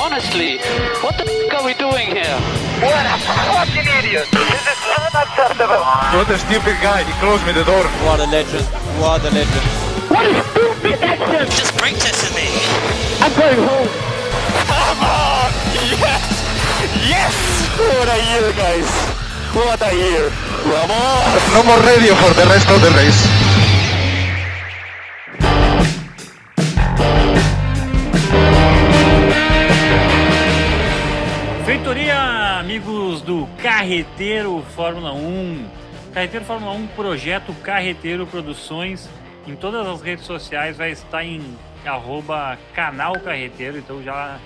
Honestly, what the f are we doing here? What a fucking idiot! This is unacceptable! What a stupid guy, he closed me the door. What a legend, what a legend. What a stupid action! Just break this to me. I'm going home. Come on! Yes! Yes! What a year, guys! What a year! Vamos! No more radio for the rest of the race. Feitoria, amigos do Carreteiro Fórmula 1. Carreteiro Fórmula 1, projeto Carreteiro Produções. Em todas as redes sociais vai estar em arroba canal Carreteiro. Então já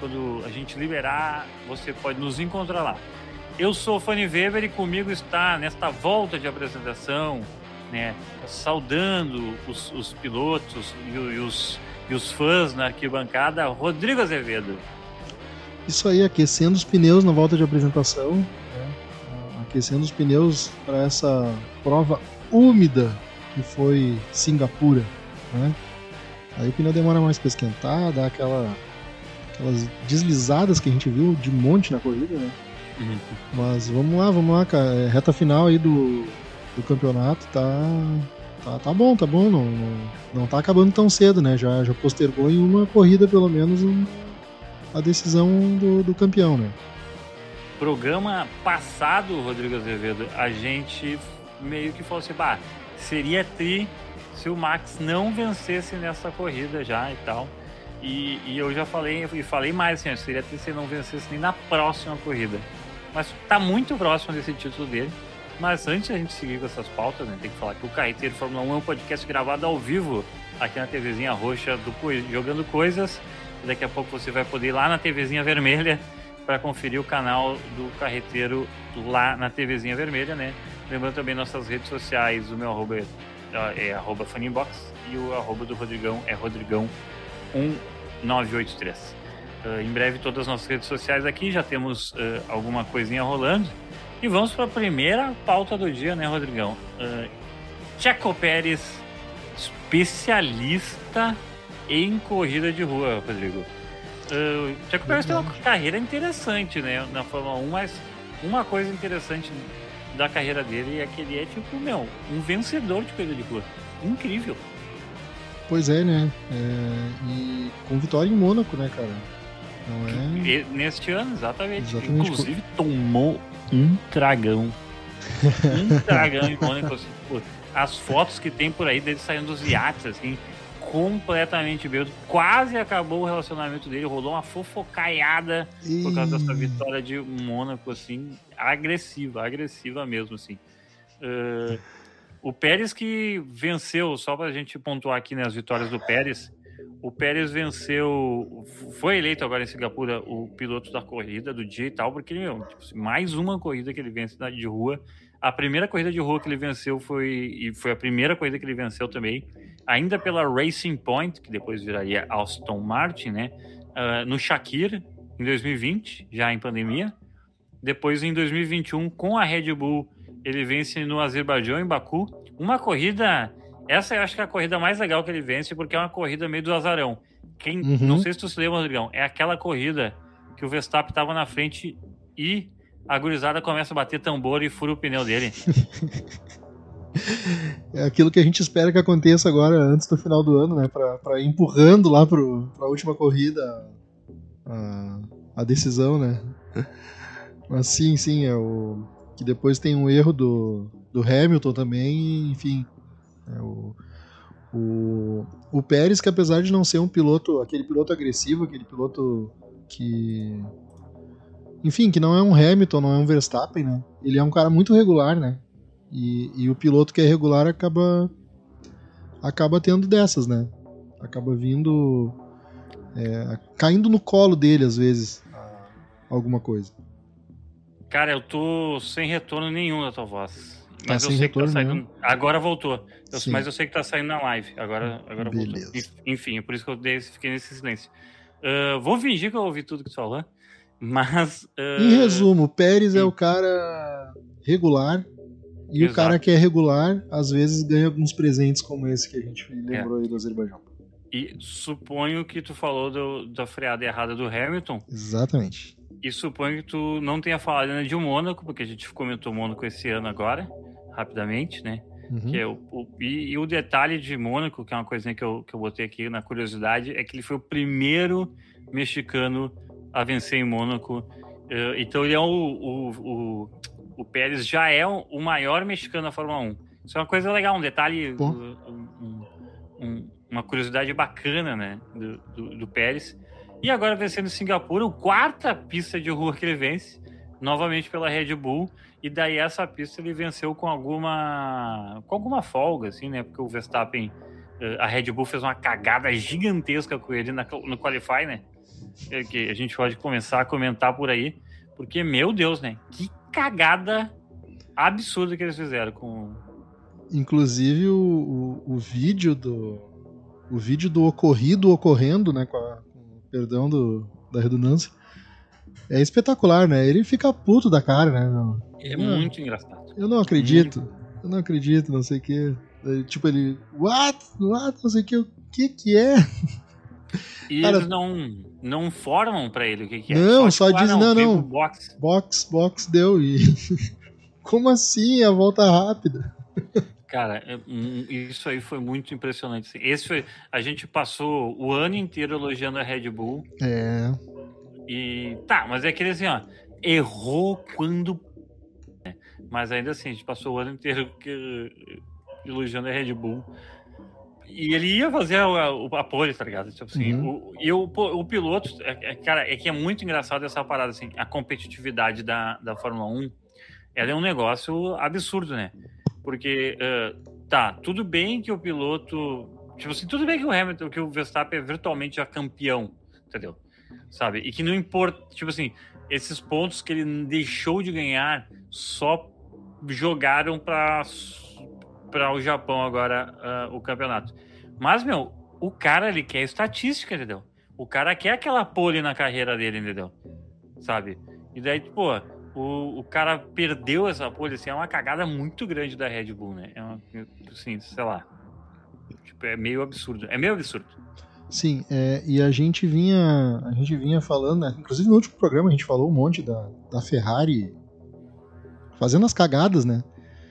quando a gente liberar, você pode nos encontrar lá. Eu sou Fanny Weber e comigo está nesta volta de apresentação, né, saudando os, os pilotos o- e os, e os fãs na arquibancada, Rodrigo Azevedo. Isso aí, aquecendo os pneus na volta de apresentação, né? aquecendo os pneus para essa prova úmida que foi Singapura. Né? Aí o pneu demora mais para esquentar, dá aquela, aquelas deslizadas que a gente viu de monte na corrida, né? Mas vamos lá, vamos lá, cara. É, Reta final aí do, do campeonato tá, tá, tá bom, tá bom. Não, não, não tá acabando tão cedo, né? Já, já postergou em uma corrida pelo menos um- a decisão do, do campeão, né? programa passado, Rodrigo Azevedo, a gente meio que falou assim, bah, seria tri se o Max não vencesse nessa corrida já e tal. E, e eu já falei, e falei mais assim, seria tri se ele não vencesse nem na próxima corrida. Mas tá muito próximo desse título dele. Mas antes a gente seguir com essas pautas, né, tem que falar que o Carreteiro Fórmula 1 é um podcast gravado ao vivo aqui na TVzinha roxa do Jogando Coisas. Daqui a pouco você vai poder ir lá na TVzinha vermelha para conferir o canal do Carreteiro lá na TVzinha vermelha, né? Lembrando também nossas redes sociais, o meu arroba é, é arroba Funinbox e o arroba do Rodrigão é Rodrigão1983. Ah, em breve todas as nossas redes sociais aqui, já temos ah, alguma coisinha rolando. E vamos para a primeira pauta do dia, né, Rodrigão? Uh, Checo Pérez, especialista em corrida de rua, Rodrigo. Uh, Checo Pérez tem uma carreira interessante, né, na Fórmula 1, mas uma coisa interessante da carreira dele é que ele é, tipo, meu, um vencedor de corrida de rua. Incrível. Pois é, né? É, e com vitória em Mônaco, né, cara? Não é. Neste ano, exatamente. Exatamente. Inclusive, tomou um tragão. um tragão em Mônaco. Assim, tipo, as fotos que tem por aí dele saindo dos iates, assim, completamente bêbado. Quase acabou o relacionamento dele, rolou uma fofocaiada por causa dessa vitória de Mônaco, assim, agressiva, agressiva mesmo, assim. Eh, o Pérez que venceu, só pra gente pontuar aqui nas vitórias do Pérez, o Pérez venceu, foi eleito agora em Singapura o piloto da corrida do dia e tal, porque meu, tipo, mais uma corrida que ele vence na- de rua. A primeira corrida de rua que ele venceu foi, e foi a primeira corrida que ele venceu também, ainda pela Racing Point, que depois viraria Aston Martin, né? Ah, no Shakir, em 2020, já em pandemia. Depois, em 2021, com a Red Bull, ele vence no Azerbaijão, em Baku. Uma corrida. Essa eu acho que é a corrida mais legal que ele vence, porque é uma corrida meio do azarão. Quem, Uhum. Não sei se tu se lembra, Rodrigão, é aquela corrida que o Verstappen estava na frente e a gurizada começa a bater tambor e fura o pneu dele. É aquilo que a gente espera que aconteça agora antes do final do ano, né? Pra, pra ir empurrando lá pro, pra última corrida a, a decisão, né? Mas sim, sim, é o. Que depois tem um erro do, do Hamilton também, enfim. É o, o, o Pérez, que apesar de não ser um piloto, aquele piloto agressivo, aquele piloto que. Enfim, que não é um Hamilton, não é um Verstappen, né? Ele é um cara muito regular, né? E, e o piloto que é regular acaba acaba tendo dessas, né? Acaba vindo é, caindo no colo dele às vezes alguma coisa. Cara, eu tô sem retorno nenhum da tua voz. Tá Mas eu sei que tá retorno saindo. Agora voltou. Eu- Sim. mas eu sei que tá saindo na live. Agora, agora Beleza. voltou. Enf- Enfim, é por isso que eu dei- fiquei nesse silêncio. Ah, vou fingir que eu ouvi tudo que tu falou. Mas. ah, Em resumo, o Pérez é o cara regular e o Exato. cara que é regular às vezes ganha alguns presentes como esse que a gente lembrou aí do Azerbaijão. E suponho que tu falou do- da freada errada do Hamilton. Exatamente. E suponho que tu não tenha falado ainda de Mônaco, porque a gente comentou Mônaco esse ano agora, rapidamente, né? Uhum. Que é o, o- e, e o detalhe de Mônaco, que é uma coisinha que eu, que eu botei aqui na curiosidade, é que ele foi o primeiro mexicano a vencer em Mônaco. Eh, então ele é o, o, o, o Pérez já é o maior mexicano da Fórmula 1. Isso é uma coisa legal, um detalhe, um- um- um- uma curiosidade bacana, né, do, do, do Pérez. E agora vencendo Singapura, o quarta pista de rua que ele vence, novamente pela Red Bull. E daí essa pista ele venceu com alguma com alguma folga, assim, né? Porque o Verstappen, eh, a Red Bull fez uma cagada gigantesca com ele na, no Qualify, né? É Que a gente pode começar a comentar por aí, porque meu Deus, né? Que cagada absurda que eles fizeram com Inclusive o, o, o vídeo do. O vídeo do ocorrido ocorrendo, né? Com, a- com perdão do, da redundância. É espetacular, né? Ele fica puto da cara, né? meu? é Hum. muito engraçado. Eu não acredito. Eu não acredito, não sei o que. Tipo, ele. What? What? Não sei o que. O que que é? E Cara- eles não não formam pra ele o que, que é. Não, só tipo, ah, dizem, não, teve não. o Box. Box, box deu. E. Como assim a volta rápida? Cara, é, hum, isso aí foi muito impressionante. assim. Esse foi, a gente passou o ano inteiro elogiando a Red Bull É. e tá, mas é aquele assim, ó, errou quando, né? mas ainda assim a gente passou o ano inteiro elogiando a Red Bull e ele ia fazer a, a, a pole, tá ligado? Tipo assim, Uhum. o, e o, o piloto, é, é, cara, é que é muito engraçado essa parada assim, a competitividade da, da Fórmula 1, ela é um negócio absurdo, né? Porque, eh, tá, tudo bem que o piloto. Tipo assim, tudo bem que o Hamilton, que o Verstappen é virtualmente já campeão, entendeu? Sabe? E que não importa. Tipo assim, esses pontos que ele deixou de ganhar só jogaram para para o Japão agora ah, o campeonato. Mas, meu, o cara ele quer estatística, entendeu? O cara quer aquela pole na carreira dele, entendeu? Sabe? E daí, pô, o, o cara perdeu essa pole, assim, é uma cagada muito grande da Red Bull, né? É uma, assim, sei lá. Tipo, é meio absurdo. É meio absurdo. Sim, é, e a gente vinha. A gente vinha falando, né? Inclusive no último programa a gente falou um monte da, da Ferrari fazendo as cagadas, né?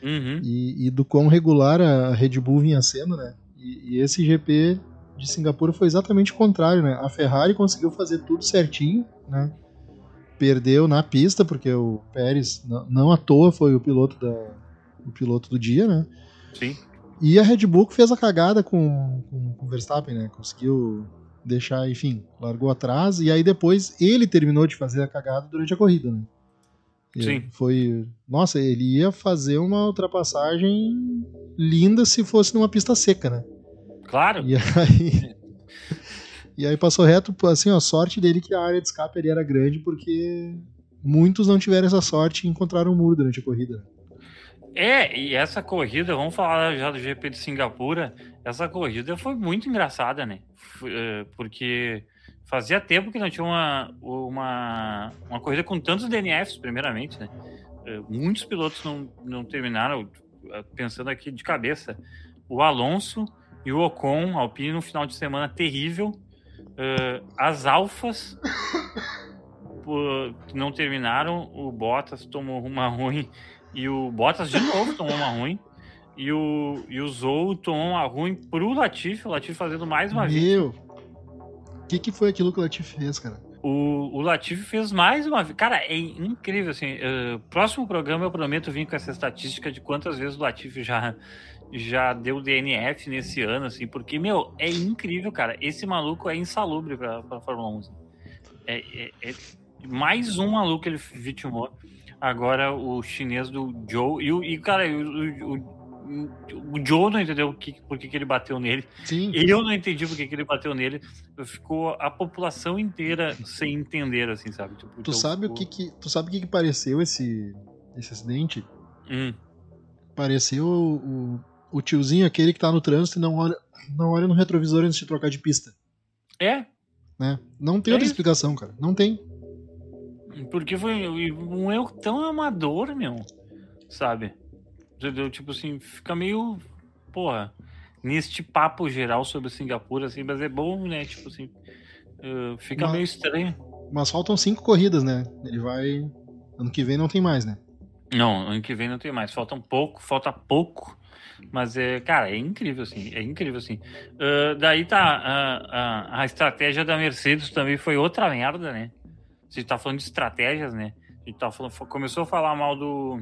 Uhum. E, e do quão regular a Red Bull vinha sendo, né? E, e esse GP de Singapura foi exatamente o contrário, né? A Ferrari conseguiu fazer tudo certinho, né? Perdeu na pista, porque o Pérez, não, não à toa, foi o piloto, da, o piloto do dia, né? Sim. E a Red Bull fez a cagada com, com, com o Verstappen, né? Conseguiu deixar, enfim, largou atrás. E aí depois ele terminou de fazer a cagada durante a corrida, né? Sim. Foi. Nossa, ele ia fazer uma ultrapassagem linda se fosse numa pista seca, né? Claro. E aí. e aí passou reto, assim, ó, sorte dele que a área de escape ali era grande, porque muitos não tiveram essa sorte e encontraram um muro durante a corrida. né? É, e essa corrida, vamos falar já do GP de Singapura, essa corrida foi muito engraçada, né? Eh, Porque fazia tempo que não tinha uma, uma, uma corrida com tantos DNFs, primeiramente, né? Eh, Muitos pilotos não, não terminaram, eh, pensando aqui de cabeça, o Alonso e o Ocon, Alpine, no final de semana terrível, Eh, as Alfas não terminaram, o Bottas tomou uma ruim e o Bottas de novo tomou uma ruim. E o, e o Zou tomou uma ruim pro Latifi, o Latifi fazendo mais uma vez. Meu! O que, que foi aquilo que o Latifi fez, cara? O, o Latifi fez mais uma vez. Cara, é incrível, assim. eh, próximo programa eu prometo vir com essa estatística de quantas vezes o Latifi já, já deu DNF nesse ano, assim, porque, meu, é incrível, cara. Esse maluco é insalubre pra, pra Fórmula 1. assim. É, é- é mais um maluco ele vitimou. Agora o chinês do Joe. E, o- e cara, o, o, o, o Joe não entendeu o que, por que, que ele bateu nele. Sim. Eu não entendi por que, que ele bateu nele. Ficou a população inteira sem entender, assim, sabe? Tipo, Tu então, sabe o ficou- que que, tu sabe o que, que pareceu esse, esse acidente? Hum, Pareceu o, o, o tiozinho aquele que tá no trânsito e não olha, não olha no retrovisor antes de trocar de pista, é, né? Não tem É outra isso. explicação, cara. Não tem. porque foi um erro tão amador, meu. Sabe? Entendeu? Tipo assim, fica meio. Porra. neste papo geral sobre Singapura, assim, mas é bom, né? Tipo assim, uh, fica Mas- meio estranho. Mas faltam cinco corridas, né? Ele vai. Ano que vem não tem mais, né? Não, ano que vem não tem mais. Falta um pouco, falta pouco. Mas é, cara, é incrível, assim. É incrível, assim. Ah, daí tá. A, a, a estratégia da Mercedes também foi outra merda, né? Gente tá falando de estratégias, né? A gente tá falando, começou a falar mal do.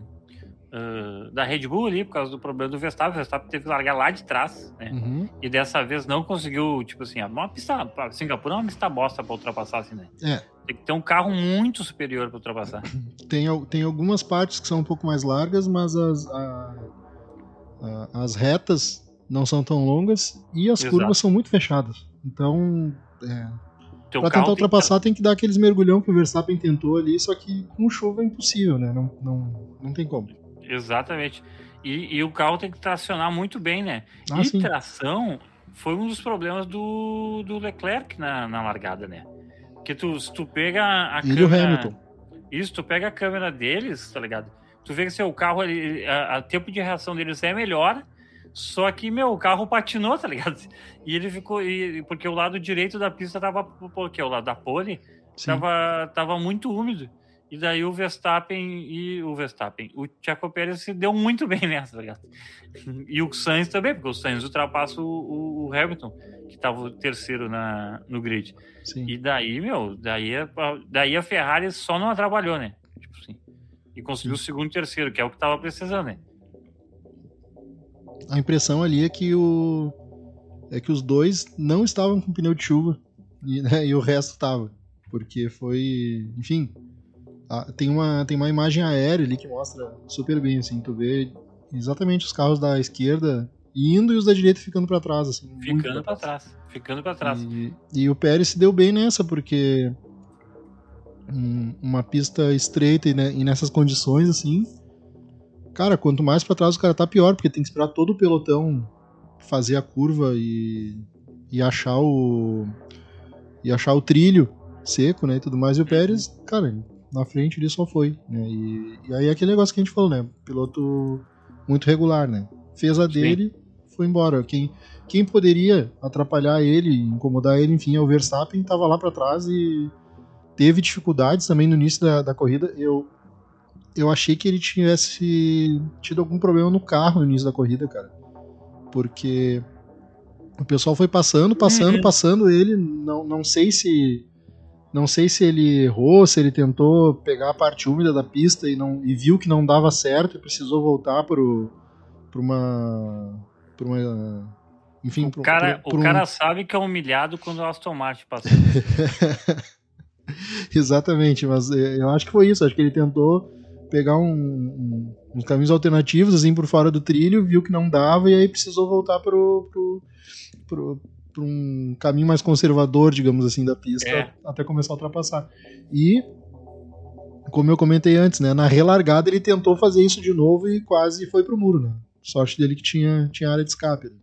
Ah, da Red Bull ali, por causa do problema do Verstappen. O Verstappen teve que largar lá de trás, né? Uhum. E dessa vez não conseguiu, tipo assim, uma pista. pra Singapura é uma pista bosta pra ultrapassar, assim, né? É. Tem que ter um carro muito superior pra ultrapassar. Tem, tem algumas partes que são um pouco mais largas, mas as, a- a- as retas não são tão longas e as Exato. curvas são muito fechadas. Então, é, Teu para tentar carro tem que ultrapassar, tem que dar aqueles mergulhão que o Verstappen tentou ali, só que com chuva é impossível, né? Não, não, não tem como. Exatamente. E, e o carro tem que tracionar muito bem, né? Ah, e sim. tração foi um dos problemas do, do Leclerc na, na largada, né? Porque tu, se tu pega a e o câmera. Hamilton. Isso, tu pega a câmera deles, tá ligado? Tu vê que seu carro, ele, a, a tempo de reação deles é melhor, só que, meu, o carro patinou, tá ligado? E ele ficou. e- porque o lado direito da pista tava. Porque o lado da pole Sim. tava, tava muito úmido. E daí o Verstappen e o Verstappen, o Checo Pérez se deu muito bem nessa, tá ligado? E o Sainz também, porque o Sainz ultrapassa o, o- Hamilton, que tava o terceiro na, no grid. Sim. E daí, meu, daí, a- daí a Ferrari só não atrapalhou, né? Tipo assim. E conseguiu o segundo e terceiro, que é o que tava precisando, né? A impressão ali é que o é que os dois não estavam com pneu de chuva e, né, e o resto tava, porque foi, enfim, a- tem uma tem uma imagem aérea ali que mostra super bem assim, tu vê exatamente os carros da esquerda indo e os da direita ficando para trás assim, Ficando pra trás. Ficando pra trás. E, e o Pérez se deu bem nessa, porque um- uma pista estreita e, né, e nessas condições, assim, cara, quanto mais pra trás o cara tá pior, porque tem que esperar todo o pelotão fazer a curva e, e achar o e achar o trilho seco, né, e tudo mais, e o Pérez, cara, na frente ele só foi, né, e, e aí é aquele negócio que a gente falou, né, piloto muito regular, né, fez a dele, foi embora, quem quem poderia atrapalhar ele, incomodar ele, enfim, é o Verstappen, estava lá para trás e teve dificuldades também no início da, da corrida. Eu, eu achei que ele tivesse tido algum problema no carro no início da corrida, cara. Porque o pessoal foi passando, passando, Uhum. passando ele. Não, não sei se. Não sei se ele errou, se ele tentou pegar a parte úmida da pista e, não, e viu que não dava certo e precisou voltar para uma. Pra uma enfim, O pro- cara, pro- pro o um- cara sabe que é humilhado quando o Aston Martin passa. Exatamente, mas é, eu acho que foi isso. Acho que ele tentou pegar um, um- uns caminhos alternativos assim por fora do trilho, viu que não dava e aí precisou voltar pro, pro, pro, pro um caminho mais conservador, digamos assim, da pista É. até começar a ultrapassar. E como eu comentei antes, né, na relargada ele tentou fazer isso de novo e quase foi pro muro, né? Sorte dele que tinha, tinha área de escape. né?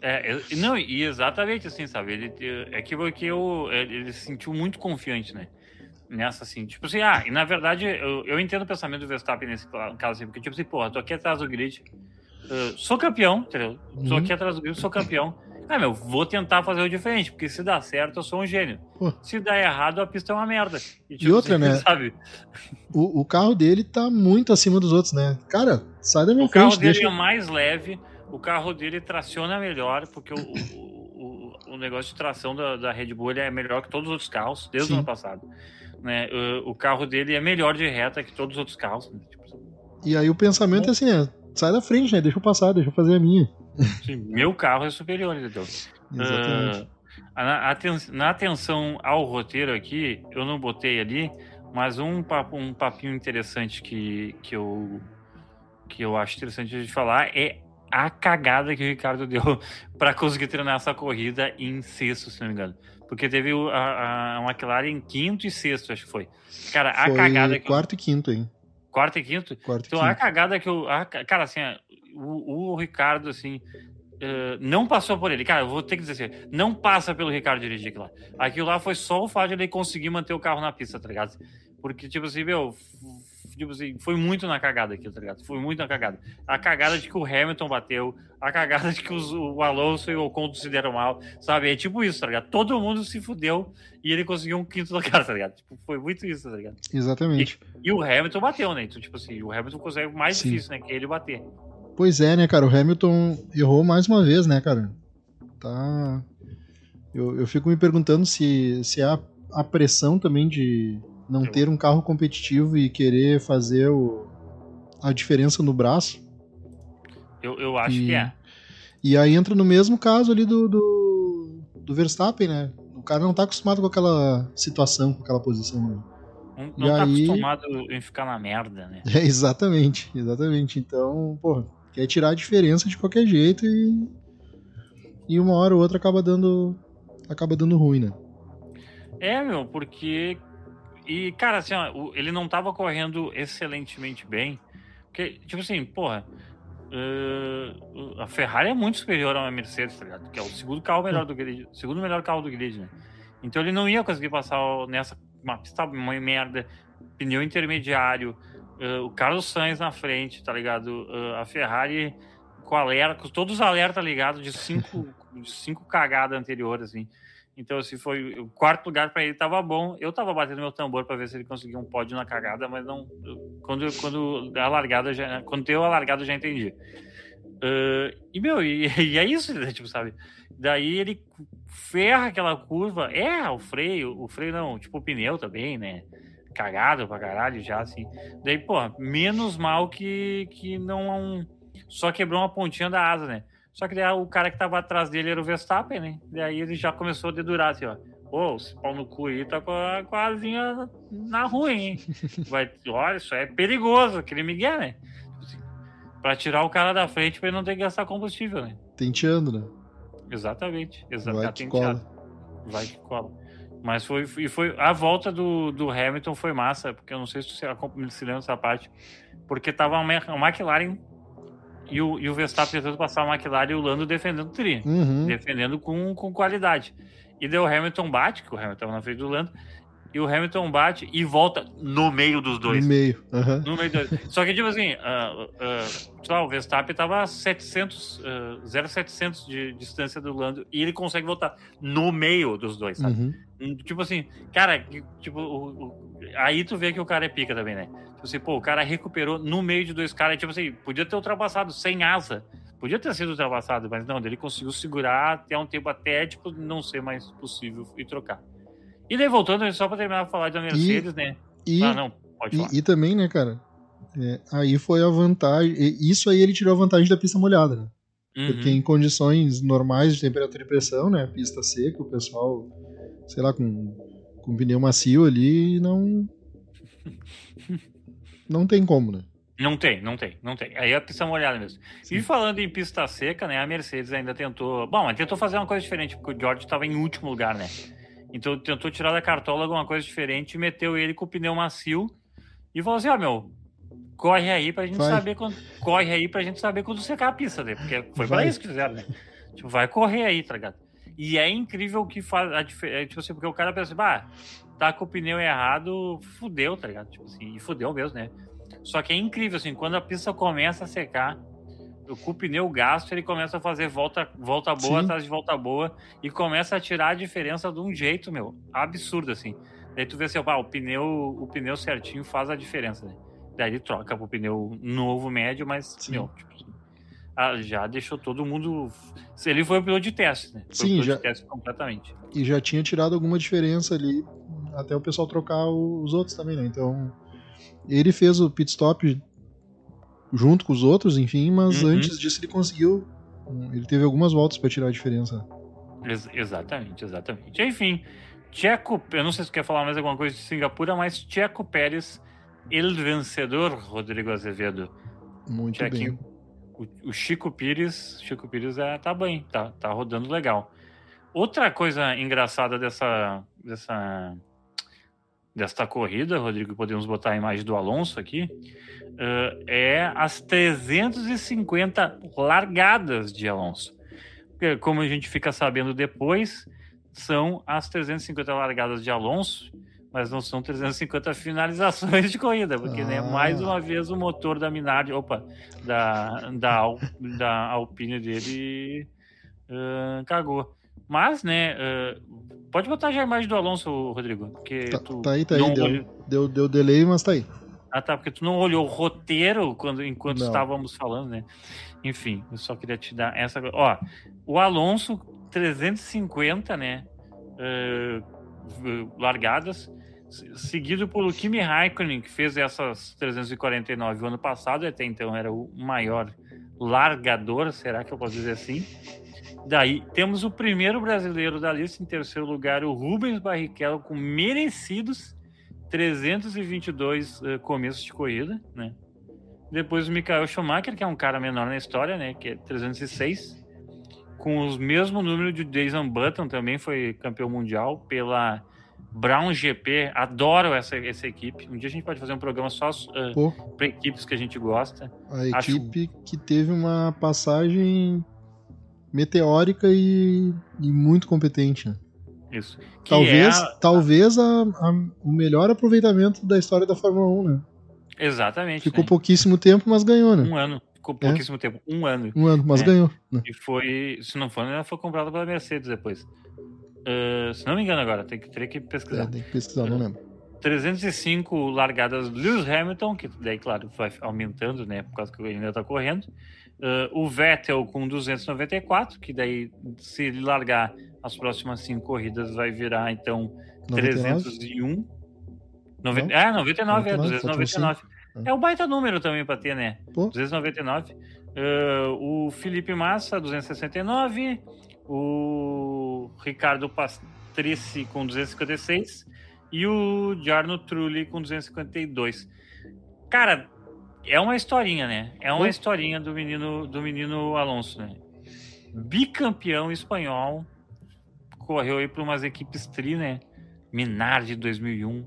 É, não, e exatamente assim, sabe? Ele, é que porque eu, ele se sentiu muito confiante, né? Nessa assim, tipo assim, ah, e na verdade eu, eu entendo o pensamento do Verstappen nesse caso, assim, porque tipo assim, porra, tô aqui atrás do grid, uh, sou campeão, entendeu? Tô Uhum. aqui atrás do grid, sou campeão. Ah, meu, vou tentar fazer o diferente, porque se dá certo, eu sou um gênio. Pô. Se dá errado, a pista é uma merda. tipo outra, né? Sabe? O, o carro dele tá muito acima dos outros, né? Cara, sai da minha O carro frente, dele deixa. é mais leve, o carro dele traciona melhor, porque o, o, o, o negócio de tração da, da Red Bull é melhor que todos os outros carros, desde Sim. o ano passado. Né? O, o carro dele é melhor de reta que todos os outros carros. né? Tipo, E aí o pensamento é assim, é, sai da frente, né? Deixa eu passar, deixa eu fazer a minha. Meu carro é superior, entendeu? Exatamente. Ah, na, na atenção ao roteiro aqui, eu não botei ali, mas um, papo, um papinho interessante que, que, eu, que eu acho interessante a gente falar é a cagada que o Ricardo deu para conseguir treinar essa corrida em sexto, se não me engano. Porque teve a, a McLaren em quinto e sexto, acho que foi. Cara, a Foi cagada que. quarto e quinto, hein? Quarto e quinto? Quarto Então, e a quinto. cagada que eu. a ca- cara, assim, o, o Ricardo, assim. eh, não passou por ele. Cara, eu vou ter que dizer assim: não passa pelo Ricardo dirigir aquilo lá. Aquilo lá foi só o fato de ele conseguir manter o carro na pista, tá ligado? Porque, tipo assim, meu. tipo assim, foi muito na cagada aqui, tá ligado? Foi muito na cagada. A cagada de que o Hamilton bateu, a cagada de que os, o Alonso e o Ocon se deram mal, sabe? É tipo isso, tá ligado? Todo mundo se fudeu e ele conseguiu um quinto lugar, tá ligado? Tipo, foi muito isso, tá ligado? Exatamente. E, e o Hamilton bateu, né? Então, tipo assim, o Hamilton consegue mais Sim. difícil, né? Que ele bater. Pois é, né, cara? O Hamilton errou mais uma vez, né, cara? Tá. Eu, eu fico me perguntando se, se há a pressão também de não ter um carro competitivo e querer fazer o, a diferença no braço. Eu, eu acho E- que é. E aí entra no mesmo caso ali do, do, do Verstappen, né? O cara não tá acostumado com aquela situação, com aquela posição. Né? Não, E não tá aí- acostumado em ficar na merda, né? É, exatamente, exatamente. Então, porra, quer tirar a diferença de qualquer jeito e. E uma hora ou outra acaba dando. Acaba dando ruim, né? É, meu, porque. E, cara, assim, ó, ele não tava correndo excelentemente bem. Porque, tipo assim, porra. eh, a Ferrari é muito superior a uma Mercedes, tá ligado? Que é o segundo carro melhor do grid. Segundo melhor carro do grid, né? Então ele não ia conseguir passar nessa uma pista uma merda, pneu intermediário, eh, o Carlos Sainz na frente, tá ligado? Eh, a Ferrari com alerta, com todos os alertas ligados de cinco, cinco cagadas anteriores, assim. Então, assim, foi o quarto lugar para ele tava bom. Eu tava batendo meu tambor para ver se ele conseguia um pódio na cagada, mas não. Quando, quando a largada já, quando deu a largada já entendi. Ah, e meu, e, e é isso, né, tipo, sabe? Daí ele ferra aquela curva. É, o freio, o freio não, tipo o pneu também, né? Cagado pra caralho já, assim. Daí, pô, menos mal que, que não. Só quebrou uma pontinha da asa, né? Só que daí o cara que tava atrás dele era o Verstappen, né? Daí ele já começou a dedurar assim, ó. Ô, esse pau no cu aí tá com a, com a asinha na rua, hein? Vai, olha, isso é perigoso, aquele Miguel, né? Tipo assim, Pra tirar o cara da frente pra ele não ter que gastar combustível, né? Tenteando, né? Exatamente. Vai Exatamente. que cola. Vai que cola. Mas foi, e foi a volta do, do Hamilton foi massa, porque eu não sei se você se lembra dessa parte, porque tava a McLaren e o, e o Verstappen tentando passar a McLaren e o Lando defendendo o tri, Uhum. defendendo com, com qualidade. E daí o Hamilton bate, que o Hamilton tava na frente do Lando, e o Hamilton bate e volta no meio dos dois. No meio. No meio do... Só que, tipo assim, ah, sei lá, o Verstappen tava a 700, ah, 0,700 de distância do Lando e ele consegue voltar no meio dos dois, sabe? Uhum. Hum, Tipo assim, cara, tipo, o- o- aí tu vê que o cara é pica também, né? Tipo assim, pô, o cara recuperou no meio de dois caras, tipo assim, podia ter ultrapassado sem asa. Podia ter sido ultrapassado, mas não, ele conseguiu segurar até um tempo até, tipo, não ser mais possível e trocar. E daí, voltando, só pra terminar de falar da Mercedes, né? E, Ah, não, pode falar. e, e também, né, cara? é, aí foi a vantagem. e Isso aí ele tirou a vantagem da pista molhada, né? Uhum. Porque em condições normais de temperatura e pressão, né? Pista seca, o pessoal, sei lá, com, com pneu macio ali, não. Não tem como, né? Não tem, não tem, não tem. Aí é a pista molhada mesmo. Sim. E falando em pista seca, né? A Mercedes ainda tentou. Bom, mas tentou fazer uma coisa diferente, porque o George estava em último lugar, né? Então tentou tirar da cartola alguma coisa diferente e meteu ele com o pneu macio e falou assim: ó, meu, corre aí pra gente Vai. saber quando. Corre aí pra gente saber quando secar a pista, né? Porque foi pra Vai. isso que fizeram, né? Tipo, vai correr aí, tá ligado? E é incrível que faz a diferença. Tipo assim, porque o cara pensa, bah, tá com o pneu errado, fudeu, tá ligado? Tipo assim, e fudeu mesmo, né? Só que é incrível, assim, quando a pista começa a secar, com o pneu gasto, ele começa a fazer volta, volta boa Sim. atrás de volta boa e começa a tirar a diferença de um jeito, meu, absurdo, assim. Daí tu vê assim, pá, o pneu, o pneu certinho faz a diferença, né? Daí ele troca pro pneu novo, médio, mas, Sim. meu, tipo, ah, já deixou todo mundo. Ele foi o piloto de teste, né? Foi Sim, o piloto já- de teste completamente. E já tinha tirado alguma diferença ali até o pessoal trocar os outros também, né? Então, ele fez o pit stop junto com os outros, enfim, mas Uhum. antes disso ele conseguiu. Ele teve algumas voltas para tirar a diferença. Ex- exatamente, exatamente. Enfim, Checo, eu não sei se tu quer falar mais alguma coisa de Singapura, mas Checo Pérez, el vencedor, Rodrigo Azevedo. Muito Chequinho. bem. O, o Chico Pires, Chico Pires é, tá bem, tá, tá rodando legal. Outra coisa engraçada dessa, dessa, desta corrida, Rodrigo, podemos botar a imagem do Alonso aqui, eh, é as 350 largadas de Alonso. Porque, como a gente fica sabendo depois, são as 350 largadas de Alonso mas não são 350 finalizações de corrida, porque né, Ah. mais uma vez o motor da Minardi, opa, da, da, da Alpine dele ah, cagou. Mas, né, ah, pode botar já a imagem do Alonso, Rodrigo, porque Tá, tu tá aí, tá aí. Deu, olhou- deu, deu delay, mas tá aí. ah, tá, porque tu não olhou o roteiro quando, enquanto Não. estávamos falando, né? Enfim, eu só queria te dar essa. Ó, o Alonso, 350, né? v- largadas, se- seguido pelo Kimi Raikkonen, que fez essas 349 o ano passado, até então era o maior largador, será que eu posso dizer assim? Daí temos o primeiro brasileiro da lista, em terceiro lugar, o Rubens Barrichello, com merecidos 322 eh, começos de corrida, né? Depois o Michael Schumacher, que é um cara menor na história, né? Que é 306. Com os mesmo número de Jason Button, também foi campeão mundial pela Brown GP. Adoro essa, essa equipe. Um dia a gente pode fazer um programa só Pô, para equipes que a gente gosta. a Acho- equipe que teve uma passagem meteórica e, e muito competente. né? Isso. Que Talvez, é a- talvez a, a- o melhor aproveitamento da história da Fórmula 1, né? Exatamente. Ficou né? pouquíssimo tempo, mas ganhou, né? Um ano. Ficou pouquíssimo tempo. Um ano. Um ano, mas É. ganhou. Né? E foi, se não for, ela foi comprada pela Mercedes depois. Ah, se não me engano agora, tem que, teria que É, pesquisar. tem que pesquisar, não lembro. 305 largadas do Lewis Hamilton, que daí, claro, vai aumentando, né, por causa que ele ainda tá correndo. Ah, o Vettel com 294, que daí, se ele largar as próximas cinco corridas, vai virar, então, 99? 301. Noven... Não? Ah, 99, é, 99, 299. Ah. É um baita número também pra ter, né? Pô. 299. Ah, o Felipe Massa, 269. O Ricardo Pastrici com 256. E o Jarno Trulli com 252. Cara, é uma historinha, né? É uma Pô. historinha do menino, do menino Alonso, né? Bicampeão espanhol. Correu aí para umas equipes tri, né? Minardi 2001.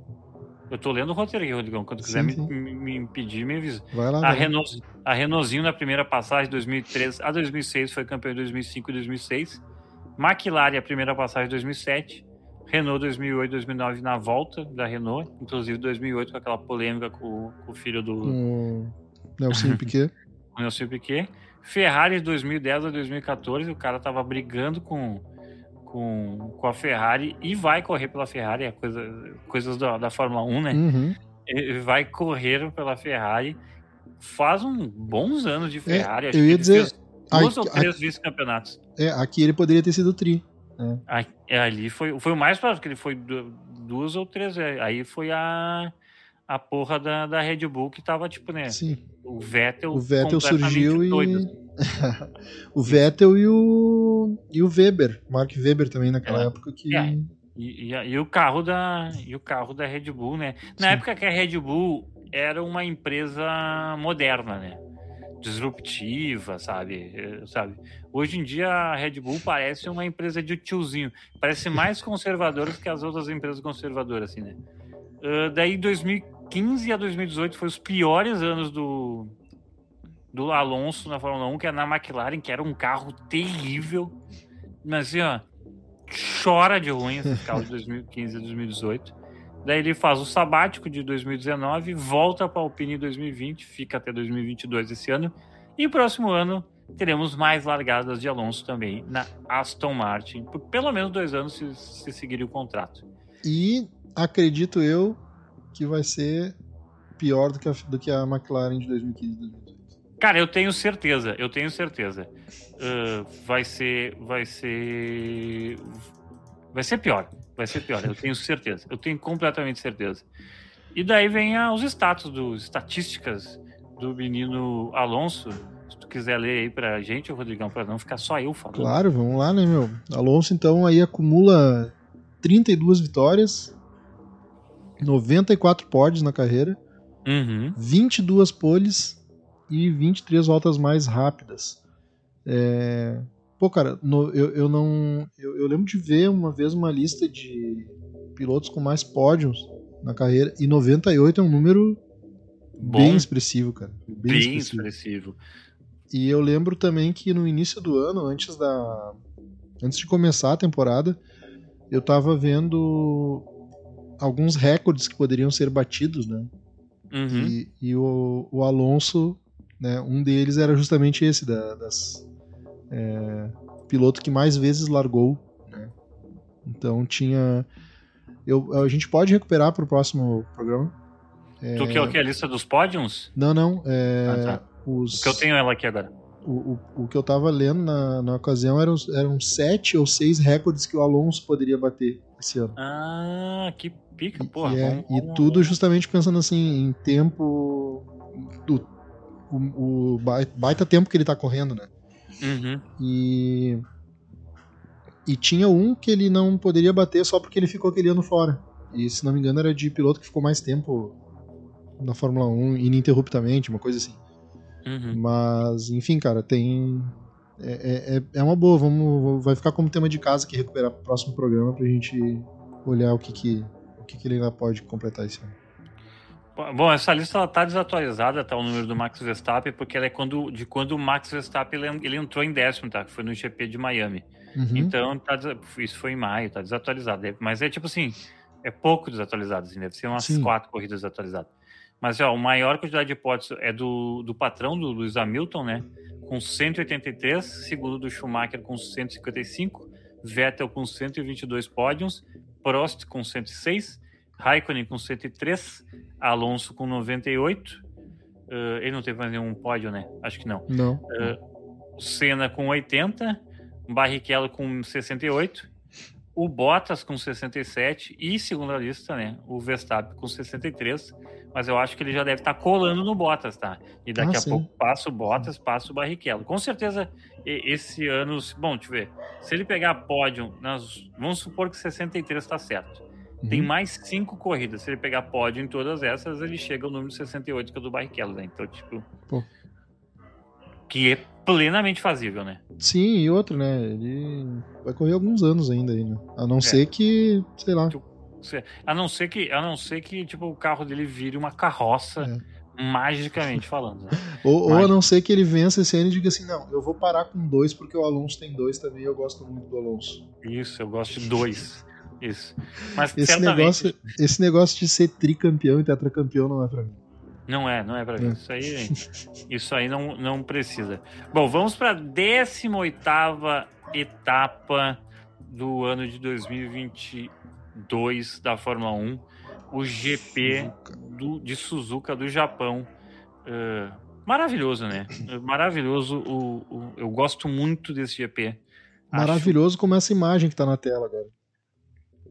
Eu tô lendo o roteiro aqui, Rodrigão. Quando quiser Sim, me, sim. me- me impedir, me avisa. Vai lá. A, vai. Renault, a Renaultzinho na primeira passagem, 2003 a 2006, foi campeão em 2005 e 2006. McLaren, a primeira passagem, 2007. Renault, 2008 2009, na volta da Renault. Inclusive, 2008, com aquela polêmica com, com o filho do o Nelson Piquet. com Nelson Piquet. Ferrari, 2010 a 2014, o cara tava brigando com, com, com a Ferrari e vai correr pela Ferrari, é coisa, coisas da, da Fórmula 1, né? Uhum. Ele vai correr pela Ferrari. Faz um bons anos de Ferrari. acho É, eu ia dizer, a- ou três vice-campeonatos. É, aqui ele poderia ter sido tri. Aí- Ali foi, foi o mais próximo, que ele foi du- duas ou três. Aí foi a, a porra da, da Red Bull que tava, tipo, né? Sim. O Vettel, O Vettel surgiu e. doido. o Vettel e o. E o Weber. Mark Weber também naquela É. época que. É. E, e, e o carro da e o carro da Red Bull, né? Na Sim. época que a Red Bull era uma empresa moderna, né? Disruptiva, sabe? Eh, sabe? Hoje em dia a Red Bull parece uma empresa de tiozinho, parece mais conservadora do que as outras empresas conservadoras, assim, né? Ah, daí 2015 a 2018 foi os piores anos do do Alonso na Fórmula 1, que é na McLaren, que era um carro terrível. Mas assim, ó, chora de ruim esse carro de 2015 e 2018. Daí ele faz o sabático de 2019, volta para a Alpine em 2020, fica até 2022 esse ano. E próximo ano teremos mais largadas de Alonso também na Aston Martin, por pelo menos dois anos se, se seguir o contrato. E acredito eu que vai ser pior do que a, do que a McLaren de 2015 e 2018. Cara, eu tenho certeza, eu tenho certeza. Ah, vai ser, vai ser, vai ser pior, vai ser pior. Eu tenho certeza, eu tenho completamente certeza. E daí vem a- os status dos estatísticas do menino Alonso. Se tu quiser ler aí pra gente, Rodrigão, para não ficar só eu falando. Claro, vamos lá, né, meu? Alonso, então, aí acumula 32 vitórias, 94 pódios na carreira, Uhum. 22 poles e 23 voltas mais rápidas. É... Pô, cara, no- eu, eu não. Eu, eu lembro de ver uma vez uma lista de pilotos com mais pódios na carreira, e 98 é um número Bom, bem expressivo, cara. Bem, bem expressivo. expressivo. E eu lembro também que no início do ano, antes da. Antes de começar a temporada, eu tava vendo alguns recordes que poderiam ser batidos, né? Uhum. E, e o, o Alonso, né, um deles era justamente esse, da, das é, piloto que mais vezes largou. Né? Então tinha. Eu, a gente pode recuperar para o próximo programa. É, Tu quer o que? A lista dos pódios? Não, não. É, Ah, tá. os, Que eu tenho ela aqui agora. o, o, o que eu tava lendo na, na ocasião eram, eram sete ou seis recordes que o Alonso poderia bater esse ano. Ah, que pica, porra. e, é- vamos- e vamos- tudo justamente pensando assim em tempo. do- o, o bai- baita tempo que ele tá correndo, né? Uhum. E. E tinha um que ele não poderia bater só porque ele ficou aquele ano fora. E se não me engano era de piloto que ficou mais tempo na Fórmula 1 ininterruptamente, uma coisa assim. Uhum. Mas, enfim, cara, tem. É, é, é uma boa, vamos, vai ficar como tema de casa que recuperar pro próximo programa pra gente olhar o que, que, o que, que ele ainda pode completar esse ano. Bom, essa lista ela tá desatualizada, tá? O número do Max Verstappen, porque ela é quando, de quando o Max Verstappen ele, ele entrou em décimo, tá? Que foi no GP de Miami. Uhum. Então, tá, isso foi em maio, tá desatualizado. É- Mas é tipo assim, é pouco desatualizado, assim, deve ser umas Sim. quatro corridas desatualizadas. Mas, ó, a maior quantidade de hipóteses é do, do patrão, do Lewis Hamilton, né? Com 183, segundo do Schumacher com 155, Vettel com 122 pódios, Prost com 106, Raikkonen com 103, Alonso com 98. eh, ele não teve mais nenhum pódio, né? Acho que não. Não. Senna com 80, Barrichello com 68, o Bottas com 67 e, segundo a lista, né, o Verstappen com 63. Mas eu acho que ele já deve estar colando no Bottas, tá? E daqui Ah, a sim. pouco passa o Bottas, passa o Barrichello. Com certeza, esse ano. Bom, deixa eu ver. Se ele pegar pódio, nós, vamos supor que 63 está certo. Tem Uhum. mais cinco corridas. Se ele pegar pódio em todas essas, ele chega ao número 68, que é o do Barrichello, né? Então, tipo. Pô. Que é plenamente fazível, né? Sim, e outro, né? Ele vai correr alguns anos ainda aí, né? A É. não ser que, sei lá. A não ser que, a não ser que tipo, o carro dele vire uma carroça, É. magicamente falando. né? Ou, ou a não ser que ele vença esse ano e diga assim, não, eu vou parar com dois porque o Alonso tem dois também e eu gosto muito do Alonso. Isso, eu gosto de dois. Isso. Mas Esse certamente negócio, esse negócio de ser tricampeão e tetracampeão não é pra mim. não é, não é para É. mim. Isso aí, isso aí não, não precisa. Bom, vamos para a 18ª etapa do ano de 2022 da Fórmula 1, o GP do, de Suzuka do Japão. Uh, maravilhoso, né? Maravilhoso. O, o- eu gosto muito desse GP. Acho- Maravilhoso como essa imagem que tá na tela agora.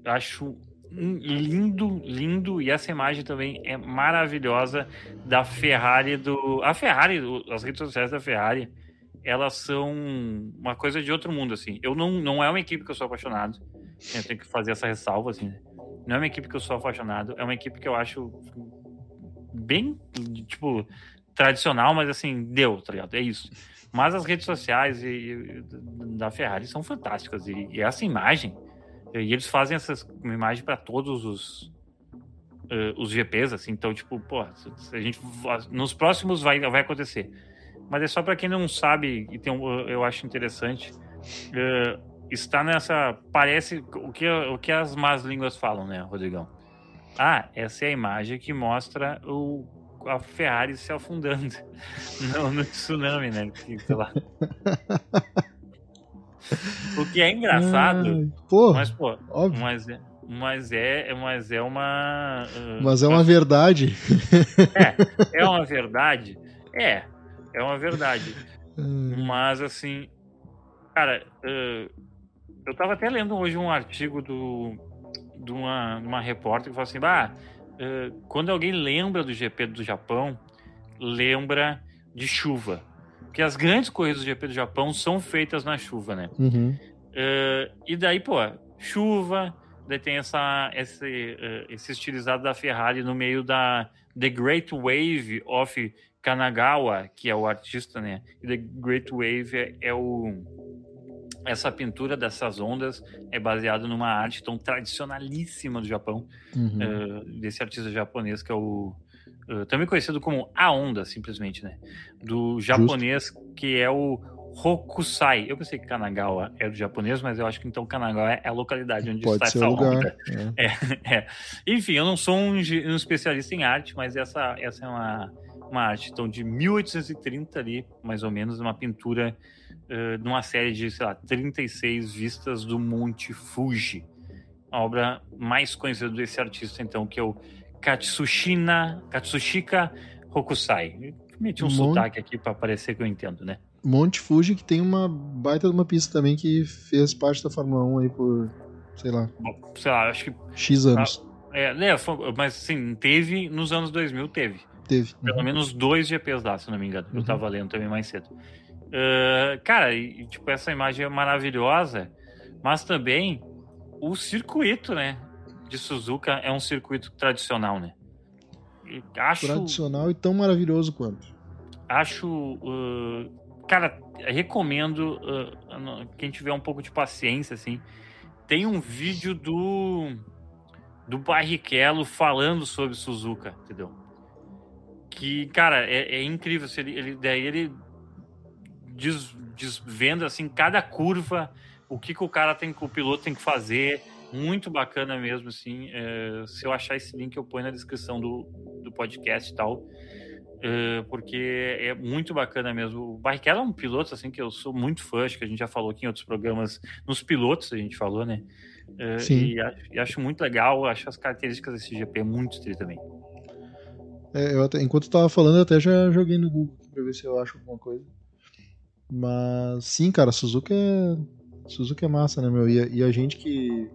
Acho lindo, lindo e essa imagem também é maravilhosa da Ferrari do a Ferrari, as redes sociais da Ferrari, elas são uma coisa de outro mundo assim. Eu não não é uma equipe que eu sou apaixonado. Eu tenho que fazer essa ressalva assim. né? Não é uma equipe que eu sou apaixonado, é uma equipe que eu acho bem tipo tradicional, mas assim, deu, tá ligado? É isso. Mas as redes sociais e, e da Ferrari são fantásticas e, e essa imagem e eles fazem essas imagens para todos os eh, os GPs, assim. Então, tipo, pô, a gente nos próximos vai vai acontecer. Mas é só para quem não sabe e tem um, eu acho interessante. eh, está nessa parece o que o que as más línguas falam, né, Rodrigão? Ah, essa é a imagem que mostra o a Ferrari se afundando no, no tsunami, né? Sei lá. O que é engraçado, pô, mas pô, óbvio. mas é, mas é, mas é uma. uh, Mas é uma verdade. É, é uma verdade. É, é uma verdade. Hum, Mas assim, cara, uh, eu tava até lendo hoje um artigo do, de uma, uma repórter que falou assim: bah, uh, quando alguém lembra do GP do Japão, lembra de chuva. Porque as grandes corridas do GP do Japão são feitas na chuva, né? uhum. Eh, e daí, pô, chuva, daí tem essa, esse, eh, esse estilizado da Ferrari no meio da The Great Wave of Kanagawa, que é o artista, né? E The Great Wave é, é o essa pintura dessas ondas é baseada numa arte tão tradicionalíssima do Japão, Uhum. eh, desse artista japonês que é o também conhecido como a onda, simplesmente, né? Do japonês que é o Hokusai. Eu pensei que Kanagawa era do japonês, mas eu acho que então Kanagawa é a localidade onde Pode está ser essa lugar. obra. é. É, é. Enfim, eu não sou um, um especialista em arte, mas essa, essa é uma, uma arte então, de 1830 ali, mais ou menos, uma pintura eh, numa série de, sei lá, 36 vistas do Monte Fuji. A obra mais conhecida desse artista, então, que é o Katsushina, Katsushika Hokusai. Meti um Mon- sotaque aqui para parecer que eu entendo, né? Monte Fuji, que tem uma baita de uma pista também que fez parte da Fórmula 1 aí por, sei lá, sei lá, acho que. X anos. É, né, mas sim, teve nos anos 2000, teve. Teve. Pelo menos dois GPs lá, se não me engano. Eu Uhum. tava lendo também mais cedo. Ah, cara, e, tipo, essa imagem é maravilhosa, mas também o circuito, né? De Suzuka é um circuito tradicional, né? E acho, Tradicional e tão maravilhoso quanto. acho, ah, cara, recomendo no- quem tiver um pouco de paciência, assim. Tem um vídeo do do Barrichello falando sobre Suzuka, entendeu? Que, cara, é, é incrível. Se ele, ele, daí ele des, desvenda assim cada curva, o que, que o cara tem, que o piloto tem que fazer. Muito bacana mesmo, assim. É, se eu achar esse link, eu ponho na descrição do, do podcast e tal. É, porque é muito bacana mesmo. O Barrichello é um piloto assim que eu sou muito fã, acho que a gente já falou aqui em outros programas, nos pilotos a gente falou, né? É, Sim. E, acho, e acho muito legal, acho as características desse GP muito tri também. É, eu até- enquanto tu tava falando, eu até já joguei no Google pra ver se eu acho alguma coisa. Mas sim, cara, Suzuka é. Suzuka é massa, né, meu? E, a- e a gente que.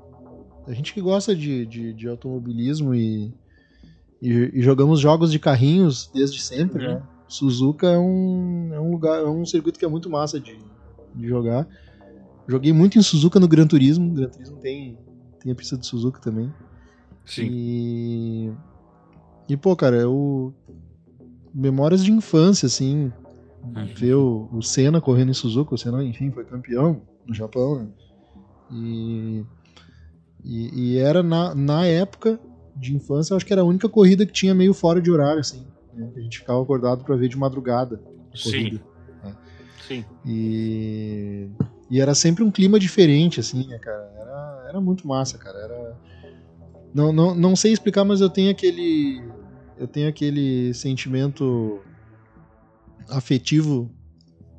A gente que gosta de, de, de automobilismo e, e, e jogamos jogos de carrinhos desde sempre, Uhum. né? Suzuka é um, é um lugar, é um circuito que é muito massa de, de jogar. Joguei muito em Suzuka no Gran Turismo. Gran Turismo tem, tem a pista de Suzuka também. E. E, pô, cara, eu. Memórias de infância, assim. Ver o, o Senna correndo em Suzuka. O Senna, enfim, foi campeão no Japão, né? E. E, e era na, na época de infância, eu acho que era a única corrida que tinha meio fora de horário, assim. né? A gente ficava acordado pra ver de madrugada. a Sim, corrida. sim. E, e era sempre um clima diferente, assim, né, cara? Era, era muito massa, cara. Era... Não, não, não sei explicar, mas eu tenho aquele. Eu tenho aquele sentimento afetivo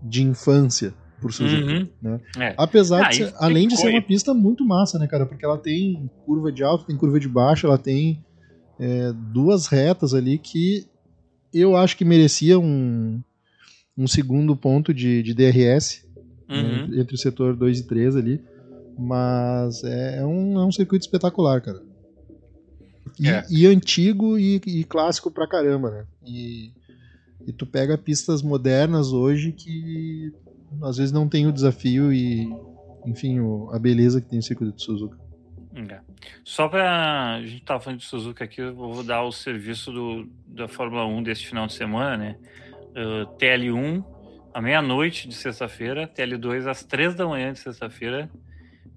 de infância por Suzuka. Uhum. né? É. Apesar Ah, de ser, além de ser uma pista muito massa, né, cara? Porque ela tem curva de alto, tem curva de baixo, ela tem é, duas retas ali que eu acho que merecia um, um segundo ponto de, de DRS né, Uhum. entre o setor 2 e 3 ali. Mas é, é um, é um circuito espetacular, cara. E, É. e antigo e, e clássico pra caramba, né? E, e tu pega pistas modernas hoje que às vezes não tem o desafio e, enfim, o- a beleza que tem o circuito de Suzuka. É. Só pra. A gente tava falando de Suzuka aqui, eu vou dar o serviço do, da Fórmula 1 deste final de semana, né? Uh, TL1 à meia-noite de sexta-feira, TL2 às três da manhã de sexta-feira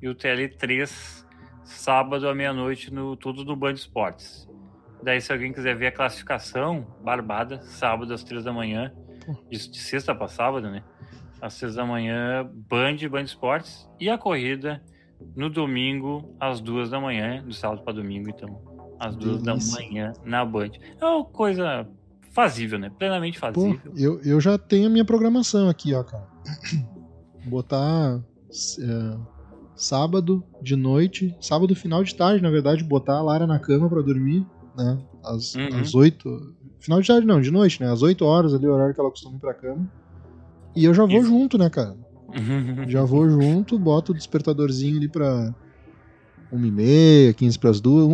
e o TL3 sábado à meia-noite, no, tudo no Band Esportes. Daí, se alguém quiser ver a classificação, barbada, sábado às três da manhã, de, de sexta para sábado, né? Às seis da manhã, Band, Band Esportes e a corrida no domingo às duas da manhã, do sábado para domingo, então, às duas Delícia. da manhã na Band. É uma coisa fazível, né? Plenamente Pô, fazível. eu, eu já tenho a minha programação aqui, ó, cara. Botar é, sábado de noite, sábado final de tarde, na verdade, botar a Lara na cama pra dormir, né? Às, Uhum. às 8. Final de tarde não, de noite, né? Às 8 horas ali, o horário que ela costuma ir pra cama. E eu já vou Isso. junto, né, cara? Já vou junto, boto o despertadorzinho ali pra 1h30, 15 pras 2.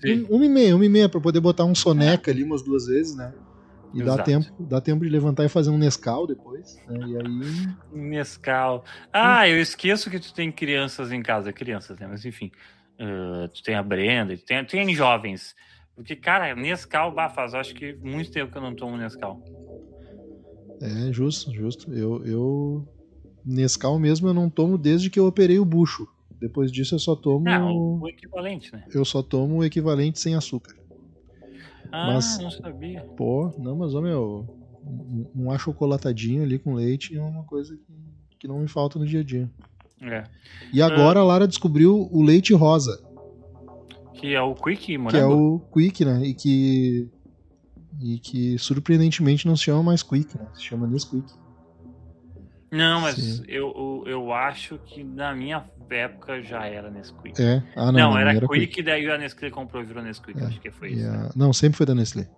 Sim. 1h30, 1h30 pra poder botar um soneca ali umas duas vezes, né? E dá tempo, dá tempo de levantar e fazer um Nescau depois, né? E aí. Nescau. Ah, eu esqueço que tu tem crianças em casa, crianças, né? Mas enfim, uh, tu tem a Brenda, tu tem, tu tem jovens. Porque, cara, Nescau, bah, faz acho que muito tempo que eu não tomo Nescau. É, justo, justo. Eu, eu. Nescau mesmo eu não tomo desde que eu operei o bucho. Depois disso eu só tomo. Não, o, o equivalente, né? Eu só tomo o equivalente sem açúcar. Ah, Mas- não sabia. Pô, não, mas ó, meu. Um, um achocolatadinho ali com leite é uma coisa que, que não me falta no dia a dia. É. E agora a Lara descobriu o leite rosa, Que é o Quick que é Morango. o Quick, né? E que e que surpreendentemente não se chama mais Quick, né? Se chama Nesquik. Não, mas Sim. eu, eu, acho que na minha época já era Nesquik. É. Ah, não, não, não, era, era Quick, daí a Nestlé comprou e virou Nesquik. Acho que foi E isso. né? a- Não, sempre foi da Nestlé.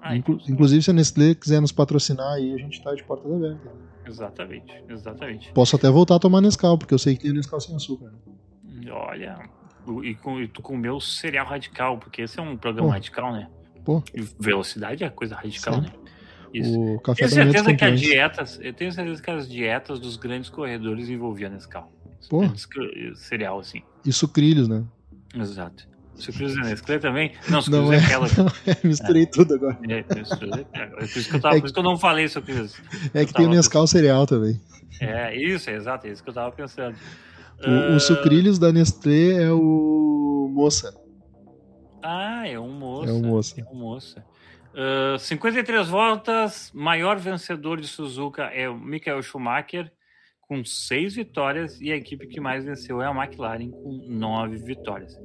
Ah, Inclu- então, Inclusive, se a Nestlé quiser nos patrocinar aí, a gente tá de portas abertas. Exatamente, exatamente. Posso até voltar a tomar Nescau, porque eu sei que tem Nescau sem açúcar. né? Olha, e com, e tu comeu cereal radical, porque esse é um programa Pô. radical, né? Pô. Velocidade é coisa radical, Sim. né? Isso. O café Tenho certeza que as dietas, eu tenho certeza que as dietas dos grandes corredores envolviam Nescau. Pô. Cereal, assim. E sucrilhos, né? Exato. Sucrilhos da Nestlé também? Não, sucrilhos Não é é. aquela. Misturei tudo agora. É, é- é por, isso que eu tava, É por isso que eu não falei sucrilhos. É que tem o Nescau cereal também. É, isso, é exato, é isso que eu tava pensando. O, Ah, o sucrilhos da Nestlé é o moça. Ah, é um moça. É um moça. É um moça. Ah, 53 voltas, maior vencedor de Suzuka é o Michael Schumacher, com seis vitórias, e a equipe que mais venceu é a McLaren, com nove vitórias.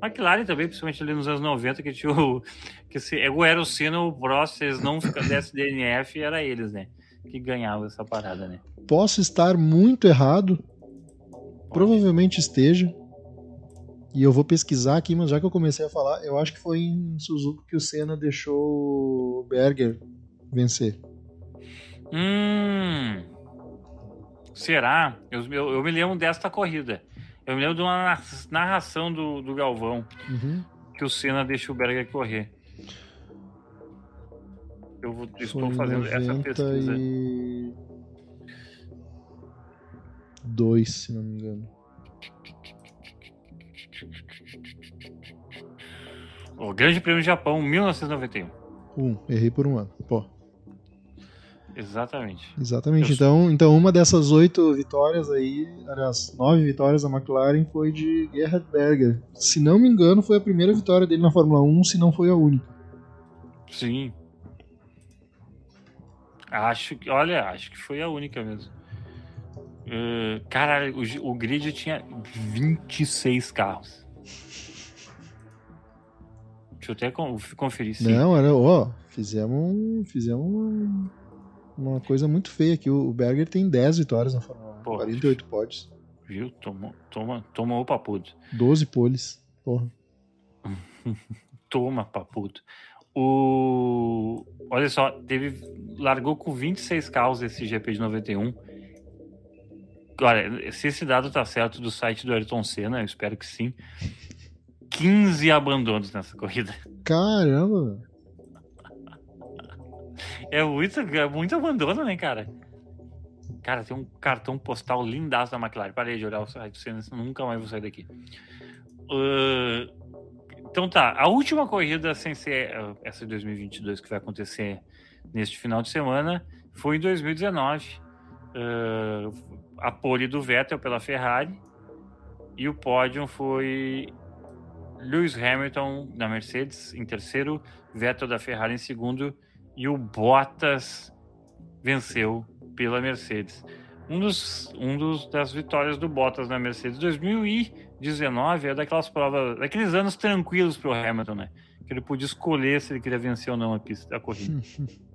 McLaren também, principalmente ali nos anos 90, que tinha o. Que se, era o Senna ou o Prost, eles não desse DNF, era eles, né? Que ganhavam essa parada, né? Posso estar muito errado. Provavelmente esteja. E eu vou pesquisar aqui, mas já que eu comecei a falar, eu acho que foi em Suzuka que o Senna deixou o Berger vencer. Hum. Será? Eu, eu, eu me lembro desta corrida. Eu me lembro de uma na- narração do, do Galvão Uhum. que o Senna deixa o Berger correr. Eu vou, estou fazendo essa pesquisa. 92, se não me engano. O Grande Prêmio do Japão, 1991. Um, errei por um ano. Pô, Exatamente. exatamente. Eu Então, então uma dessas oito vitórias aí, aliás, nove vitórias da McLaren foi de Gerhard Berger. Se não me engano, foi a primeira vitória dele na Fórmula 1, se não foi a única. Sim. Acho que, olha, acho que foi a única mesmo. Uh, cara, o, o grid tinha 26 carros. Deixa eu até con- conferir. Sim. Não, era, ó, fizemos, fizemos uma, uma coisa muito feia aqui. O Berger tem 10 vitórias na Fórmula 1, Pô. 48 pódios, Viu? Tomou, toma, toma o papudo. 12 poles. Porra. Toma, papudo. O... Olha só, teve... largou com 26 carros esse GP de 91. Olha, se esse dado tá certo do site do Ayrton Senna, eu espero que sim. 15 abandonos nessa corrida. Caramba. É muito, é muito abandono, né, cara? Cara, tem um cartão postal lindaço da McLaren. Parei de olhar o site nunca mais vou sair daqui. Ah, então tá, a última corrida sem ser ah, essa de 2022 que vai acontecer neste final de semana foi em 2019. Ah, a pole do Vettel pela Ferrari e o pódio foi Lewis Hamilton da Mercedes em terceiro, Vettel da Ferrari em segundo e o Bottas venceu pela Mercedes. Um dos, um dos das vitórias do Bottas na Mercedes 2019 é daquelas provas, daqueles anos tranquilos para o Hamilton, né? Que ele podia escolher se ele queria vencer ou não a pista, a corrida.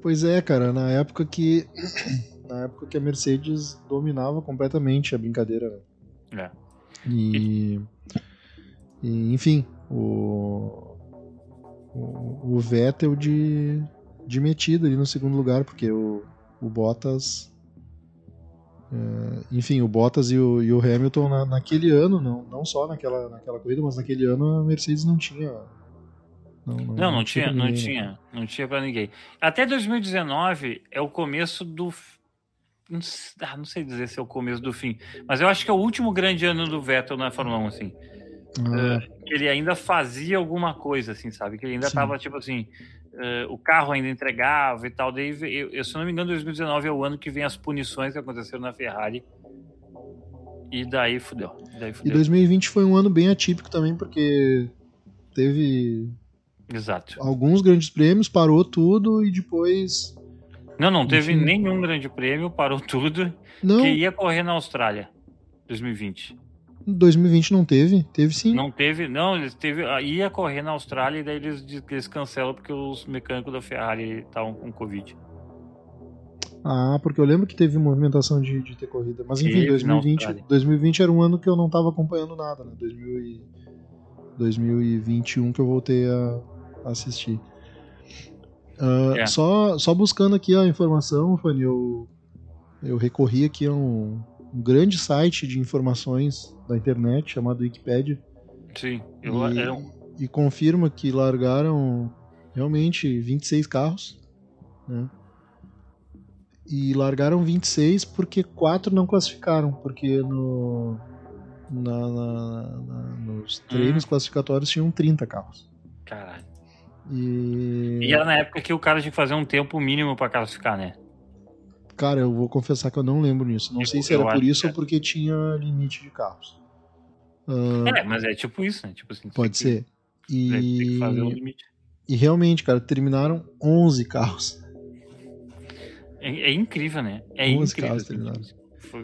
Pois é, cara, na época que na época que a Mercedes dominava completamente a brincadeira. né? É. E, e, enfim, o, o, o Vettel de, de metido ali no segundo lugar, porque o, o Bottas. é, enfim, o Bottas e o, e o Hamilton na- naquele ano, não, não só naquela, naquela corrida, mas naquele ano a Mercedes não tinha. Não, Não, não tinha, não ninguém, né? tinha, não tinha para ninguém. Até 2019 é o começo do não ah, não sei dizer se é o começo do fim, mas eu acho que é o último grande ano do Vettel na Fórmula 1, assim. Ah, que ele ainda fazia alguma coisa, assim, sabe? Que ele ainda Sim. tava, tipo assim, eh, o carro ainda entregava e tal. Daí, eu, eu, se eu não me engano, 2019 é o ano que vem as punições que aconteceram na Ferrari. E daí fudeu. Daí E fudeu. 2020 foi um ano bem atípico também, porque teve Exato. alguns grandes prêmios, parou tudo e depois Não, não teve Enfim. nenhum grande prêmio, parou tudo. Não, Que ia correr na Austrália 2020. 2020 não teve. Teve sim. Não teve, não, eles teve, ah, ia correr na Austrália e daí eles, eles cancelam porque os mecânicos da Ferrari estavam com Covid. Ah, porque eu lembro que teve movimentação de, de ter corrida. Mas enfim, Teve na 2020, Austrália. 2020 era um ano que eu não tava acompanhando nada, né? 2000 e- 2021 que eu voltei a assistir. Ah, É. só, só buscando aqui a informação, Fanny, eu, eu recorri aqui a um, um grande site de informações da internet chamado Wikipedia Sim, eu, e, um- e confirma que largaram realmente 26 carros, né? E largaram 26 porque quatro não classificaram, porque no, na- na- na- nos treinos classificatórios tinham 30 carros. caralho. E, E era na época que o cara tinha que fazer um tempo mínimo pra classificar, né? cara, eu vou confessar que eu não lembro nisso. Não Eu- sei se era por isso ou é. porque tinha limite de carros. Ah, É, mas é tipo isso, né? Tipo assim, pode ser. Que, tem que fazer E, limite. e realmente, cara, terminaram 11 carros. É, é incrível, né? É 11 incrível. carros terminaram.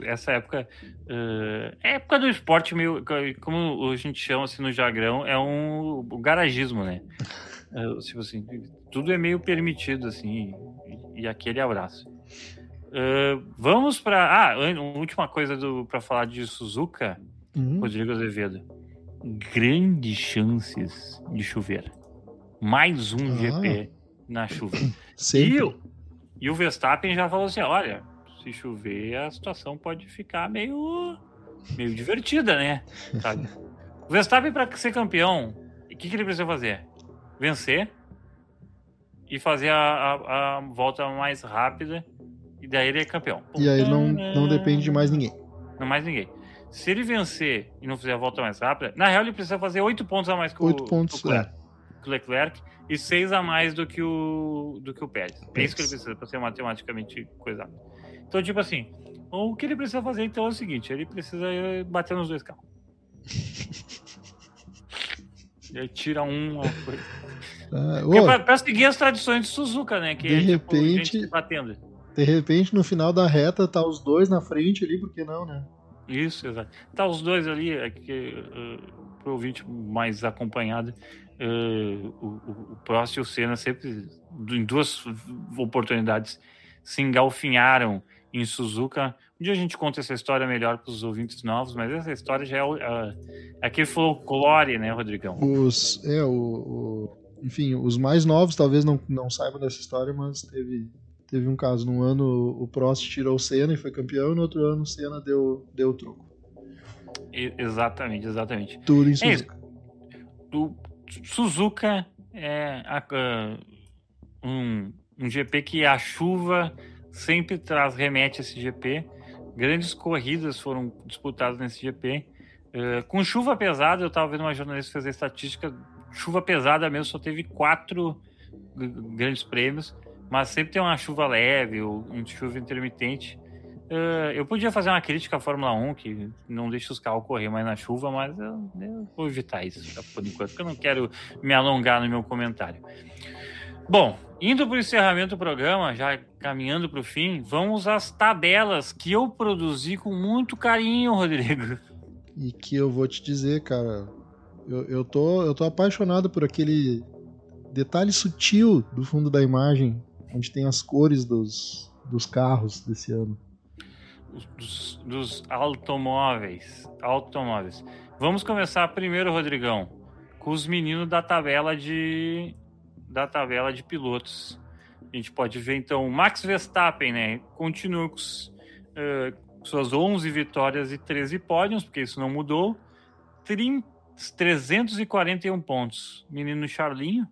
Essa época. eh, é época do esporte meio. Como a gente chama assim no jargão, é um o garagismo, né? Eh, tipo assim, tudo é meio permitido, assim. E, e aquele abraço. Eh, vamos para. Ah, última coisa para falar de Suzuka, Uhum. Rodrigo Azevedo. Grandes chances de chover. Mais um Ah. GP na chuva. Sempre. E, o- e o Verstappen já falou assim: olha, se chover, a situação pode ficar meio, meio divertida, né? Sabe? O Verstappen, para ser campeão, o que, que ele precisa fazer? Vencer e fazer a, a- a volta mais rápida, e daí ele é campeão. E aí não, não depende de mais ninguém. Não mais ninguém. Se ele vencer e não fizer a volta mais rápida, na real ele precisa fazer oito pontos a mais que o, Oito pontos, que o o Leclerc e seis a mais do que o, do que o Pérez. É isso que ele precisa para ser matematicamente coisado. Então, tipo assim, o que ele precisa fazer então é o seguinte: ele precisa bater nos dois carros. E aí tira um. Ah, ô, pra, pra seguir as tradições de Suzuka, né? Que De é tipo, repente- batendo. de repente, no final da reta, tá os dois na frente ali, por que não, né? Isso, exato. Tá os dois ali, é que uh, pro ouvinte mais acompanhado, uh, o, o, o Prost e o Senna sempre, em duas oportunidades, se engalfinharam em Suzuka. Um dia a gente conta essa história melhor para os ouvintes novos, mas essa história já é, é aquele folclore, né, Rodrigão? Os, é, o, o- enfim, os mais novos talvez não, não saibam dessa história, mas teve, teve um caso. Num ano o Prost tirou o Senna e foi campeão, e no outro ano o Senna deu, deu o troco. Exatamente, exatamente. Tudo em É. Suzuka. o Suzuka é a- a- um, um GP que a chuva sempre traz remete a esse GP. Grandes corridas foram disputadas nesse GP. Eh, com chuva pesada, eu estava vendo uma jornalista fazer estatística. Chuva pesada mesmo, só teve quatro grandes prêmios, mas sempre tem uma chuva leve ou uma chuva intermitente. Eh, eu podia fazer uma crítica à Fórmula 1, que não deixa os carros correr mais na chuva, mas eu, eu vou evitar isso por enquanto, porque eu não quero me alongar no meu comentário. Bom, indo para o encerramento do programa, já caminhando para o fim, vamos às tabelas que eu produzi com muito carinho, Rodrigo. E que eu vou te dizer, cara, eu, eu, tô, eu tô apaixonado por aquele detalhe sutil do fundo da imagem, onde tem as cores dos, dos carros desse ano. Dos, dos automóveis. Automóveis. Vamos começar primeiro, Rodrigão, com os meninos da tabela de da tabela de pilotos. A gente pode ver então Max Verstappen, né? Continua com eh, suas 11 vitórias e 13 pódios, porque isso não mudou. 30, 341 pontos. Menino Charlinho,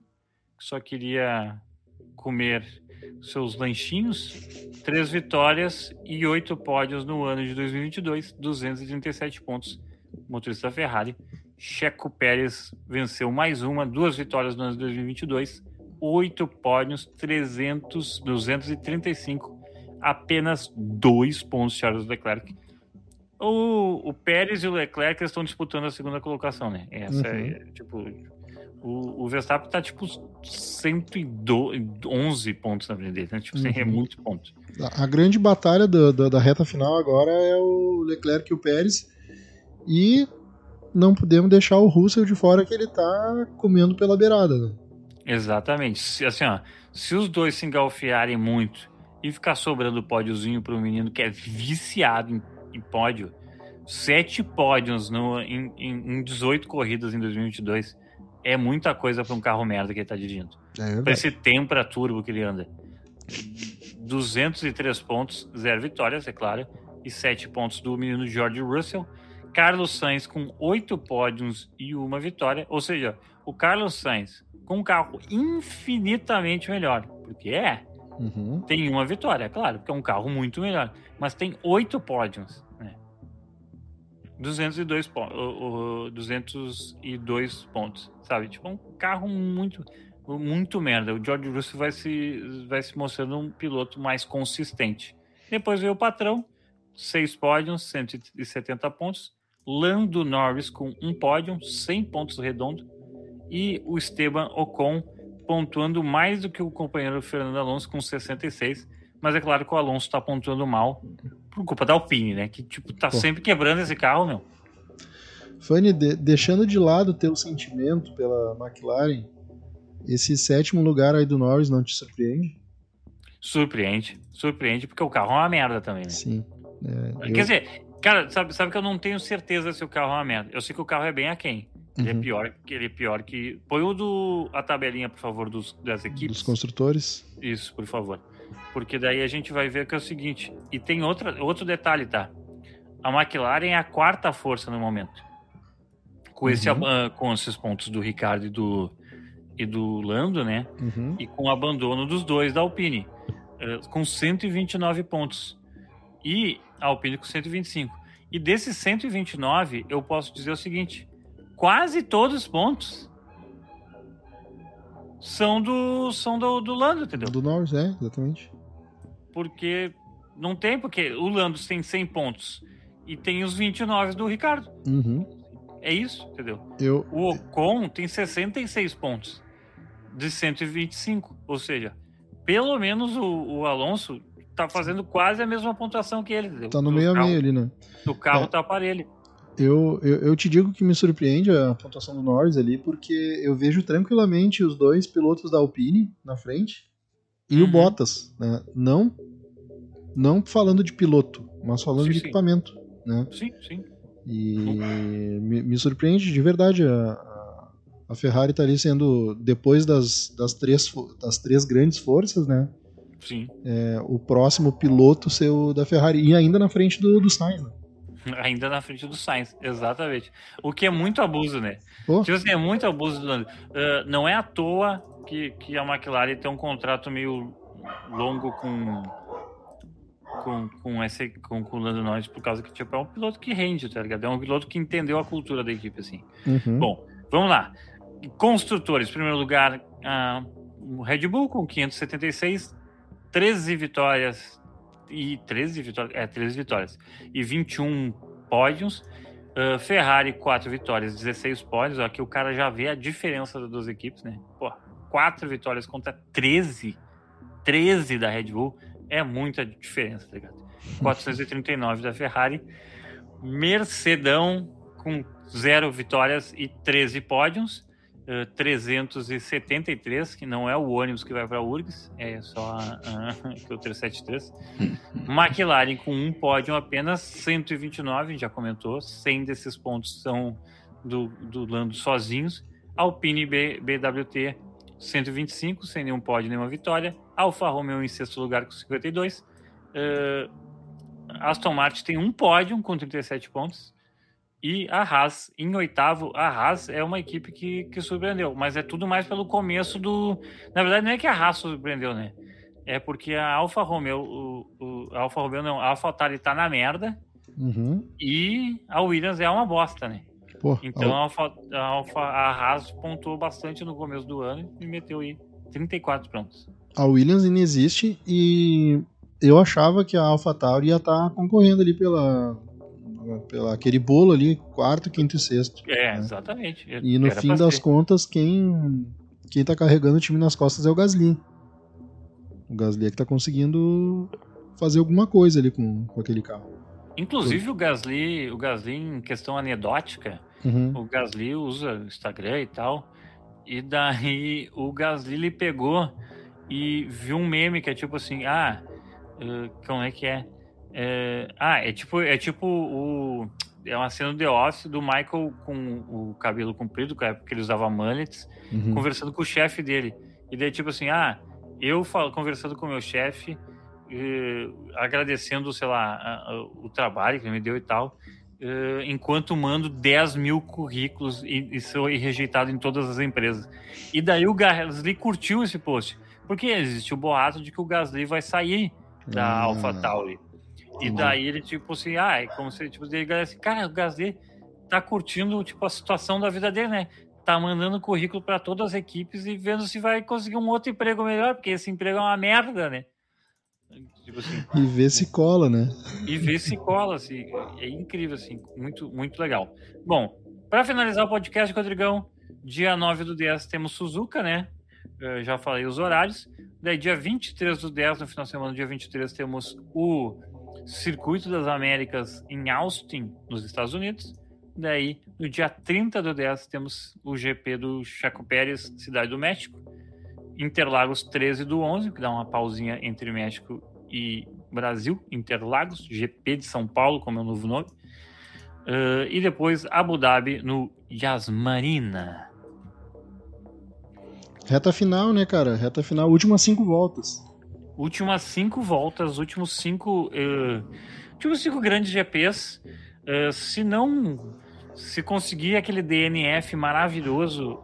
que só queria comer seus lanchinhos. Três vitórias e oito pódios no ano de 2022, 237 pontos. Motorista Ferrari. Checo Pérez venceu mais uma, duas vitórias no ano de 2022, oito pódios, 300, 235, apenas dois pontos Charles Leclerc. O, o Pérez e o Leclerc estão disputando a segunda colocação, né? Essa é, tipo. O, o Verstappen tá tipo 111 pontos na frente dele, né? Tipo, assim, é Uhum. muito ponto. A, a grande batalha da, da, da reta final agora é o Leclerc e o Pérez. E não podemos deixar o Russell de fora que ele tá comendo pela beirada, né? Exatamente. Se, assim, ó, se os dois se engalfiarem muito e ficar sobrando pódiozinho para um menino que é viciado em, em pódio, sete pódios no, em, em, em 18 corridas em 2022 é muita coisa para um carro merda que ele tá dirigindo. É Para esse Tempra Turbo que ele anda. 203 pontos, zero vitórias, é claro, e 7 pontos do menino George Russell. Carlos Sainz com 8 pódios e uma vitória. Ou seja, o Carlos Sainz com um carro infinitamente melhor. Porque é, Uhum. tem uma vitória, é claro, porque é um carro muito melhor. Mas tem 8 pódios. Né? 202, po- o- o- 202 pontos, sabe? Tipo, é um carro muito muito merda. O George Russell vai se, vai se mostrando um piloto mais consistente. Depois veio o patrão, seis pódios, 170 pontos. Lando Norris com um pódio, 100 pontos redondo. E o Esteban Ocon pontuando mais do que o companheiro Fernando Alonso com 66. Mas é claro que o Alonso está pontuando mal por culpa da Alpine, né? Que tipo, tá Pô. sempre quebrando esse carro, meu. Fanny, de- deixando de lado o teu sentimento pela McLaren, esse sétimo lugar aí do Norris não te surpreende? Surpreende. Surpreende, porque o carro é uma merda também, né? Sim. É, eu- Quer dizer, cara, sabe, sabe que eu não tenho certeza se o carro é uma merda. Eu sei que o carro é bem aquém. Ele é Uhum. pior, que ele é pior que. Põe o do a tabelinha, por favor, dos, das equipes. dos construtores. Isso, por favor. Porque daí a gente vai ver que é o seguinte. E tem outra, outro detalhe, tá? A McLaren é a quarta força no momento. Com, esse, Uhum. com esses pontos do Ricardo e do, e do Lando, né? Uhum. e com o abandono dos dois da Alpine, eh, com 129 pontos. E a Alpine com 125. E desses 129, eu posso dizer o seguinte: quase todos os pontos são do são do, do Lando, entendeu? Do Norris, é, exatamente. Porque não tem, porque o Lando tem 100 pontos e tem os 29 do Ricardo. Uhum. É isso, entendeu? Eu, O Ocon tem 66 pontos de 125. Ou seja, pelo menos o, o Alonso tá fazendo quase a mesma pontuação que ele. tá no O meio a meio ali, né? O carro É. tá parelho. Eu, eu, eu te digo que me surpreende a pontuação do Norris ali, porque eu vejo tranquilamente os dois pilotos da Alpine na frente e o Uhum. Bottas, né? Não, não falando de piloto, mas falando Sim, de sim. equipamento, né? Sim, sim. E me, me surpreende de verdade a, a- Ferrari tá ali sendo, depois das, das, três, das três grandes forças, né? Sim. É, o próximo piloto ser o da Ferrari e ainda na frente do, do Sainz, né? Ainda na frente do Sainz, exatamente. O que é muito abuso, né? Pô. Tipo assim, é muito abuso do Lando. Ah, não é à toa que, que a McLaren tem um contrato meio longo com com, com, esse, com, com o Lando Norris, por causa que tipo, é um piloto que rende, tá ligado? É um piloto que entendeu a cultura da equipe, assim. Uhum. Bom, vamos lá. Construtores, em primeiro lugar, ah, o Red Bull com 576, 13 vitórias e 13 vitórias, é, 13 vitórias e 21 pódios. Ah, Ferrari, 4 vitórias, 16 pódios. Aqui o cara já vê a diferença das duas equipes, né? Pô, 4 vitórias contra 13, 13 da Red Bull é muita diferença, tá ligado? 439 da Ferrari. Mercedão com 0 vitórias e 13 pódios. Eh, 373, que não é o ônibus que vai para URGS, é só a, a, que é o 373. McLaren com um pódio apenas, 129, a gente já comentou, 100 desses pontos são do, do Lando sozinhos. Alpine B, BWT 125, sem nenhum pódio, nenhuma vitória. Alfa Romeo em sexto lugar com 52. Eh, Aston Martin tem um pódio com 37 pontos. E a Haas em oitavo. A Haas é uma equipe que, que surpreendeu, mas é tudo mais pelo começo do. Na verdade, não é que a Haas surpreendeu, né? É porque a Alfa Romeo, o, o a Alfa Romeo não, a Alfa Tauri tá na merda Uhum. e a Williams é uma bosta, né? Pô, Então a Alfa, a Alfa, a Haas pontuou bastante no começo do ano e meteu aí 34 pontos. a Williams ainda existe e eu achava que a AlphaTauri ia estar concorrendo ali pela pela aquele bolo ali, quarto, quinto e sexto. É, exatamente. E no Era fim das ser. contas, quem, quem tá carregando o time nas costas é o Gasly. O Gasly é que tá conseguindo fazer alguma coisa ali com, com aquele carro. Inclusive o Gasly, o Gasly em questão anedótica, Uhum. o Gasly usa Instagram e tal. E daí o Gasly ele pegou e viu um meme que é tipo assim, ah, eh, como é que é? É, ah, é tipo, é tipo o. É uma cena do The Office do Michael com o cabelo comprido, que é porque ele usava mullets, Uhum. conversando com o chefe dele. E daí, tipo assim, ah, eu falo, conversando com o meu chefe, eh, agradecendo, sei lá, a- a- o trabalho que ele me deu e tal, eh, enquanto mando 10 mil currículos e, e sou rejeitado em todas as empresas. E daí o Gasly curtiu esse post, porque existe o boato de que o Gasly vai sair da Ah, AlphaTauri. E daí ele, tipo assim, ah, é como se, tipo, ele assim, cara, o Gasly tá curtindo, tipo, a situação da vida dele, né? Tá mandando currículo para todas as equipes e vendo se vai conseguir um outro emprego melhor, porque esse emprego é uma merda, né? Tipo assim, E ver se cola, né? e ver se cola, assim, é incrível, assim, muito, muito legal. Bom, para finalizar o podcast, Rodrigão, dia 9 do 10 temos Suzuka, né? Eu já falei os horários. Daí, dia 23 do 10, no final de semana, dia 23, temos o Circuito das Américas em Austin, nos Estados Unidos. Daí, no dia 30 do 10, temos o GP do Chaco Pérez, Cidade do México. Interlagos 13 do 11, que dá uma pausinha entre México e Brasil, Interlagos, GP de São Paulo, como é o novo nome. Uh, e depois Abu Dhabi no Yas Marina. Reta final, né, cara? Reta final, últimas cinco voltas. Últimas cinco voltas, últimos cinco, uh, últimos cinco grandes GPs. Uh, se não se conseguir aquele DNF maravilhoso,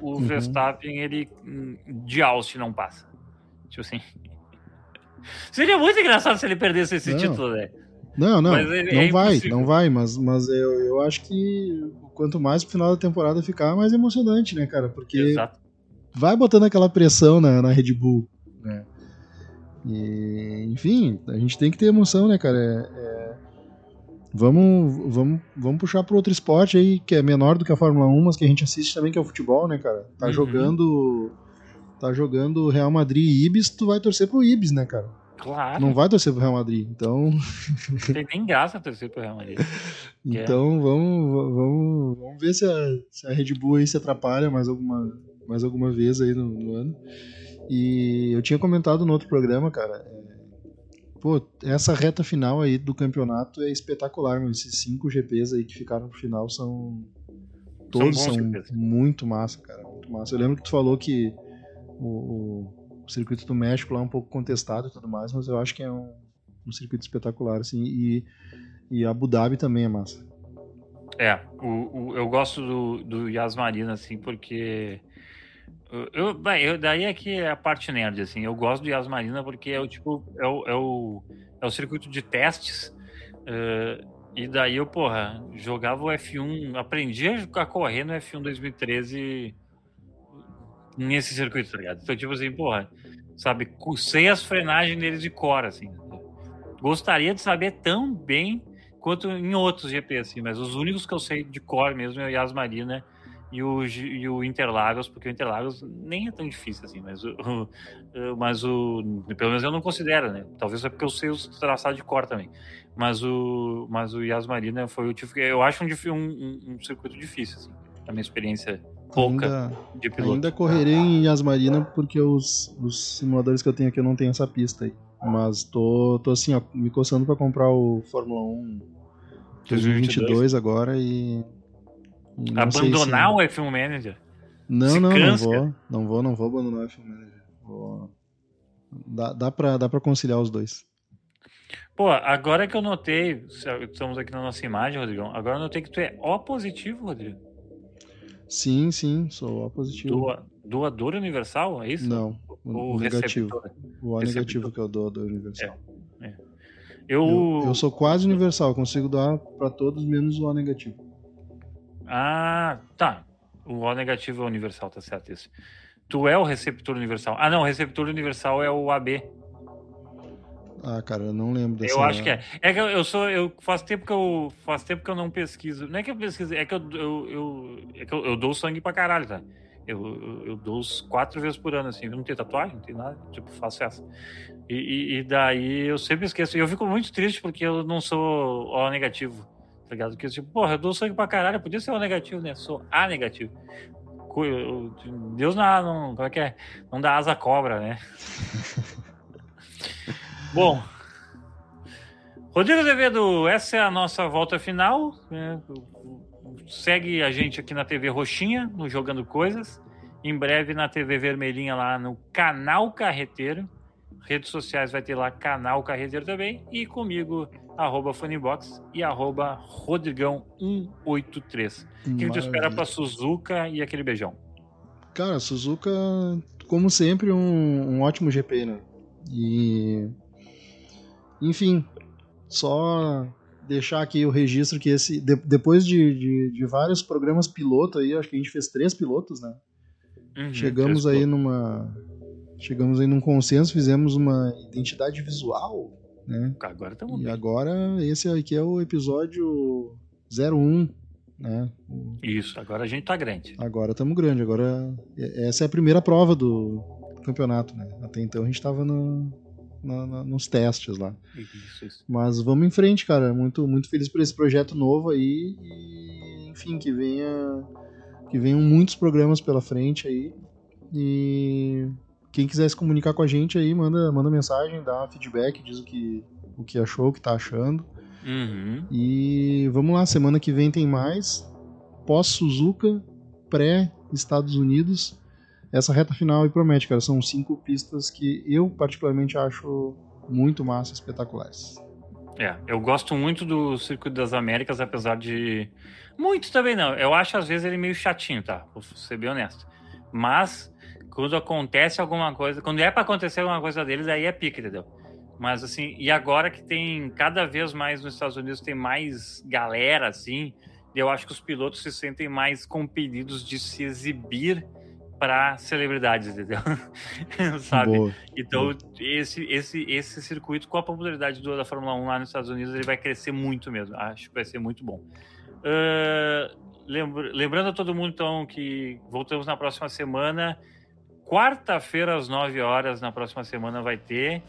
o Uhum. Verstappen ele hum, de Austin não passa. Tipo assim. Seria muito engraçado se ele perdesse esse Não. título, né? Não, não, ele- não é vai, impossível. não vai, mas, mas eu, eu acho que quanto mais pro final da temporada ficar, mais emocionante, né, cara? Porque Exato. vai botando aquela pressão na, na Red Bull, né? E, enfim, a gente tem que ter emoção, né, cara? É- é- Vamos, vamos, vamos puxar para outro esporte aí que é menor do que a Fórmula 1, mas que a gente assiste também, que é o futebol, né, cara? Tá Uhum. jogando. Tá jogando Real Madrid e Ibis, tu vai torcer pro Ibis, né, cara? Claro. Não vai torcer pro Real Madrid. Então, Não tem nem graça torcer pro Real Madrid. É. então vamos, vamos, vamos ver se a, se a Red Bull aí se atrapalha mais alguma, mais alguma vez aí no, no ano. E eu tinha comentado no outro programa, cara. é, pô, essa reta final aí do campeonato é espetacular, meu. Esses cinco GPs aí que ficaram pro final são. Todos são, GPs. muito massa, cara. Muito massa. Eu lembro que tu falou que o, o circuito do México lá é um pouco contestado e tudo mais, mas eu acho que é um, um circuito espetacular, assim. E, e Abu Dhabi também é massa. É, o, o- eu gosto do, do Yas Marina, assim, porque. Eu- bem, eu, daí é que é a parte nerd, assim. Eu gosto do Yas Marina porque é o tipo. É o, é o, é o circuito de testes. eh, e daí eu, porra, jogava o F1, aprendi a correr no F1 2013 nesse circuito, tá ligado? Então, tipo assim, porra, sabe, sei as frenagens deles de cor, assim. Gostaria de saber tão bem quanto em outros GP, assim, mas os únicos que eu sei de cor mesmo é o Yas Marina e o, e o Interlagos, porque o Interlagos nem é tão difícil assim, mas o, o- mas o pelo menos eu não considero, né? Talvez é porque eu sei os traçados de cor também. Mas o mas o Yas Marina foi o tipo eu acho um, um, um, circuito difícil assim, a minha experiência pouca Ainda, de piloto. ainda correrei em Yasmarina porque os, os simuladores que eu tenho aqui eu não tenho essa pista aí. Mas tô, tô assim, ó, me coçando pra comprar o Fórmula 1 2022 agora e. não Abandonar se- o F1 Manager. Não, se não, não cansa. vou. Não vou, não vou abandonar o F1 Manager. Vou... Dá, dá, pra, dá pra conciliar os dois. Pô, agora que eu notei, estamos aqui na nossa imagem, Rodrigão. Agora eu notei que tu é O positivo, Rodrigo. Sim, sim, sou O positivo. Doa, doador universal, é isso? Não, o, o negativo. receptor? O O Receptor. negativo que eu dou do universal. Eu, Eu, eu sou quase universal, consigo dar pra todos menos o O negativo. Ah, tá. O O negativo é universal, tá certo isso. Tu é o receptor universal. Ah, não, o receptor universal é o AB. Ah, cara, eu não lembro dessa. Eu acho que é. É que eu, eu sou. Eu faz tempo que eu. Faz tempo que eu não pesquiso. Não é que eu pesquiso, é que eu, eu, eu- é que eu, eu dou sangue pra caralho, tá? Eu, eu, eu dou os quatro vezes por ano, assim. Eu não tenho tatuagem, não tenho nada. Tipo, faço essa. E, e, e daí eu sempre esqueço. E eu fico muito triste porque eu não sou O negativo. Tá ligado? Porque, tipo, porra, eu dou sangue pra caralho. Podia ser O negativo, né? Sou A negativo. Deus não, não. Como é que é? Não dá asa à cobra, né? Bom. Rodrigo Azevedo, essa é a nossa volta final. né? Segue a gente aqui na TV Roxinha, no Jogando Coisas. Em breve na TV Vermelhinha lá no Canal Carreteiro. Redes sociais vai ter lá Canal Carreteiro também. E comigo, arroba Funnybox e arroba Rodrigão183. O que, que tu espera pra Suzuka e aquele beijão? Cara, Suzuka, como sempre, um, um ótimo GP, né? E. Enfim, só deixar aqui o registro que esse. de- depois de, de, de vários programas piloto aí, acho que a gente fez três pilotos, né? Uhum, Chegamos aí numa. Chegamos aí num consenso, fizemos uma identidade visual, né? Agora estamos E agora esse aqui é o episódio 01, né? O- Isso, agora a gente tá grande. Agora estamos grande, agora é- essa é a primeira prova do campeonato, né? Até então a gente tava no, na- na- nos testes lá. Isso, isso. Mas vamos em frente, cara. Muito, muito feliz por esse projeto novo aí e enfim que venha que venham muitos programas pela frente aí e quem quiser se comunicar com a gente aí manda manda mensagem, dá feedback, diz o que o que achou, o que tá achando. Uhum. E vamos lá, semana que vem tem mais. Pós-Suzuka, pré-Estados Unidos. Essa reta final aí promete, cara. São cinco pistas que eu, particularmente, acho muito massa, espetaculares. É, eu gosto muito do Circuito das Américas, apesar de. Muito também não. Eu acho às vezes ele meio chatinho, tá? Vou ser bem honesto. Mas, quando acontece alguma coisa, quando é pra acontecer alguma coisa deles, aí é pique, entendeu? Mas assim, e agora que tem cada vez mais nos Estados Unidos, tem mais galera, assim, eu acho que os pilotos se sentem mais compelidos de se exibir para celebridades, entendeu? Sabe? Boa. Então, esse, esse, esse circuito, com a popularidade do, da Fórmula 1 lá nos Estados Unidos, ele vai crescer muito mesmo. Acho que vai ser muito bom. Ah, lembra- lembrando a todo mundo, então, que voltamos na próxima semana. Quarta-feira, às 9 horas, na próxima semana, vai ter.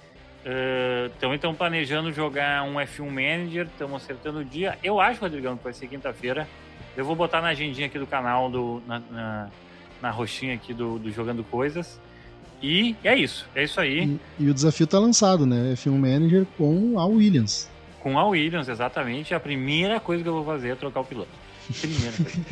Ah, também estamos planejando jogar um F1 Manager, estamos acertando o dia. Eu acho, Rodrigão, que vai ser quinta-feira. Eu vou botar na agendinha aqui do canal, do, na, na, na roxinha aqui do, do Jogando Coisas. E é isso, é isso aí. E, e o desafio tá lançado, né? F1 Manager com a Williams. Com a Williams, exatamente. A primeira coisa que eu vou fazer é trocar o piloto. Primeira coisa.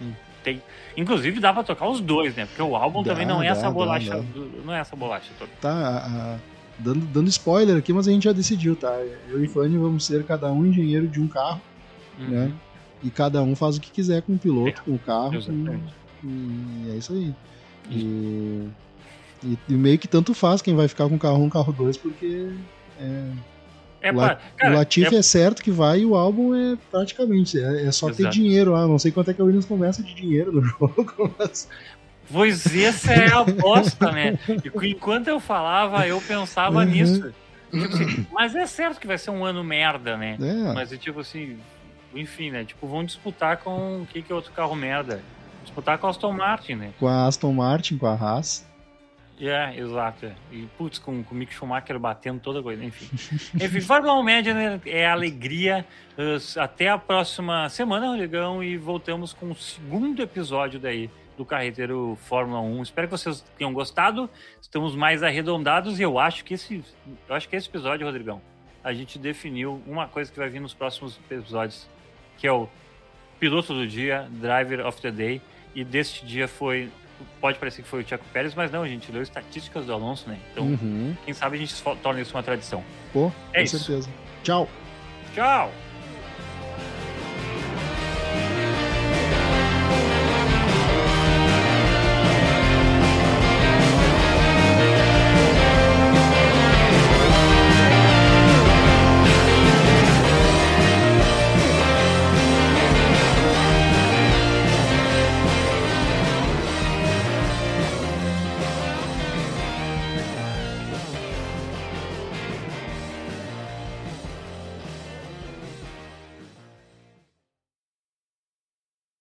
Tem. Inclusive dá pra trocar os dois, né? Porque o álbum Dá, também não é dá, essa bolacha. dá. Não é essa bolacha toda. Tá, a- dando, dando spoiler aqui, mas a gente já decidiu, tá? Eu e Fanny vamos ser cada um engenheiro de um carro, Uhum. né? E cada um faz o que quiser com o piloto, com o carro. com- Exatamente. E é isso aí. E, e, e meio que tanto faz quem vai ficar com carro 1, carro 2, porque é, É pra, cara, o Latifi é- é... certo que vai e o álbum é praticamente. É, é só ter Exato. dinheiro lá. Não sei quanto é que a Williams começa de dinheiro no jogo, mas Pois essa é a aposta, né? Enquanto eu falava, eu pensava Uhum. nisso. Tipo assim, mas é certo que vai ser um ano merda, né? é. Mas é tipo assim, enfim, né? Tipo, vão disputar com o que, que é outro carro merda? Disputar com a Aston Martin, né? Com a Aston Martin, com a Haas. É, exato. E putz, com, com o Mick Schumacher batendo toda coisa, enfim. enfim, Fórmula 1 Média né, é alegria. Até a próxima semana, Rodrigão, e voltamos com o segundo episódio daí do Carreteiro Fórmula 1. Espero que vocês tenham gostado. Estamos mais arredondados e eu acho que esse, eu acho que esse episódio, Rodrigão, a gente definiu uma coisa que vai vir nos próximos episódios, que é o piloto do dia, driver of the day, e deste dia foi pode parecer que foi o Tiago Pérez, mas não, a gente leu estatísticas do Alonso, né? Então, Uhum. quem sabe a gente torna isso uma tradição. Pô, É com isso. certeza. Tchau. Tchau!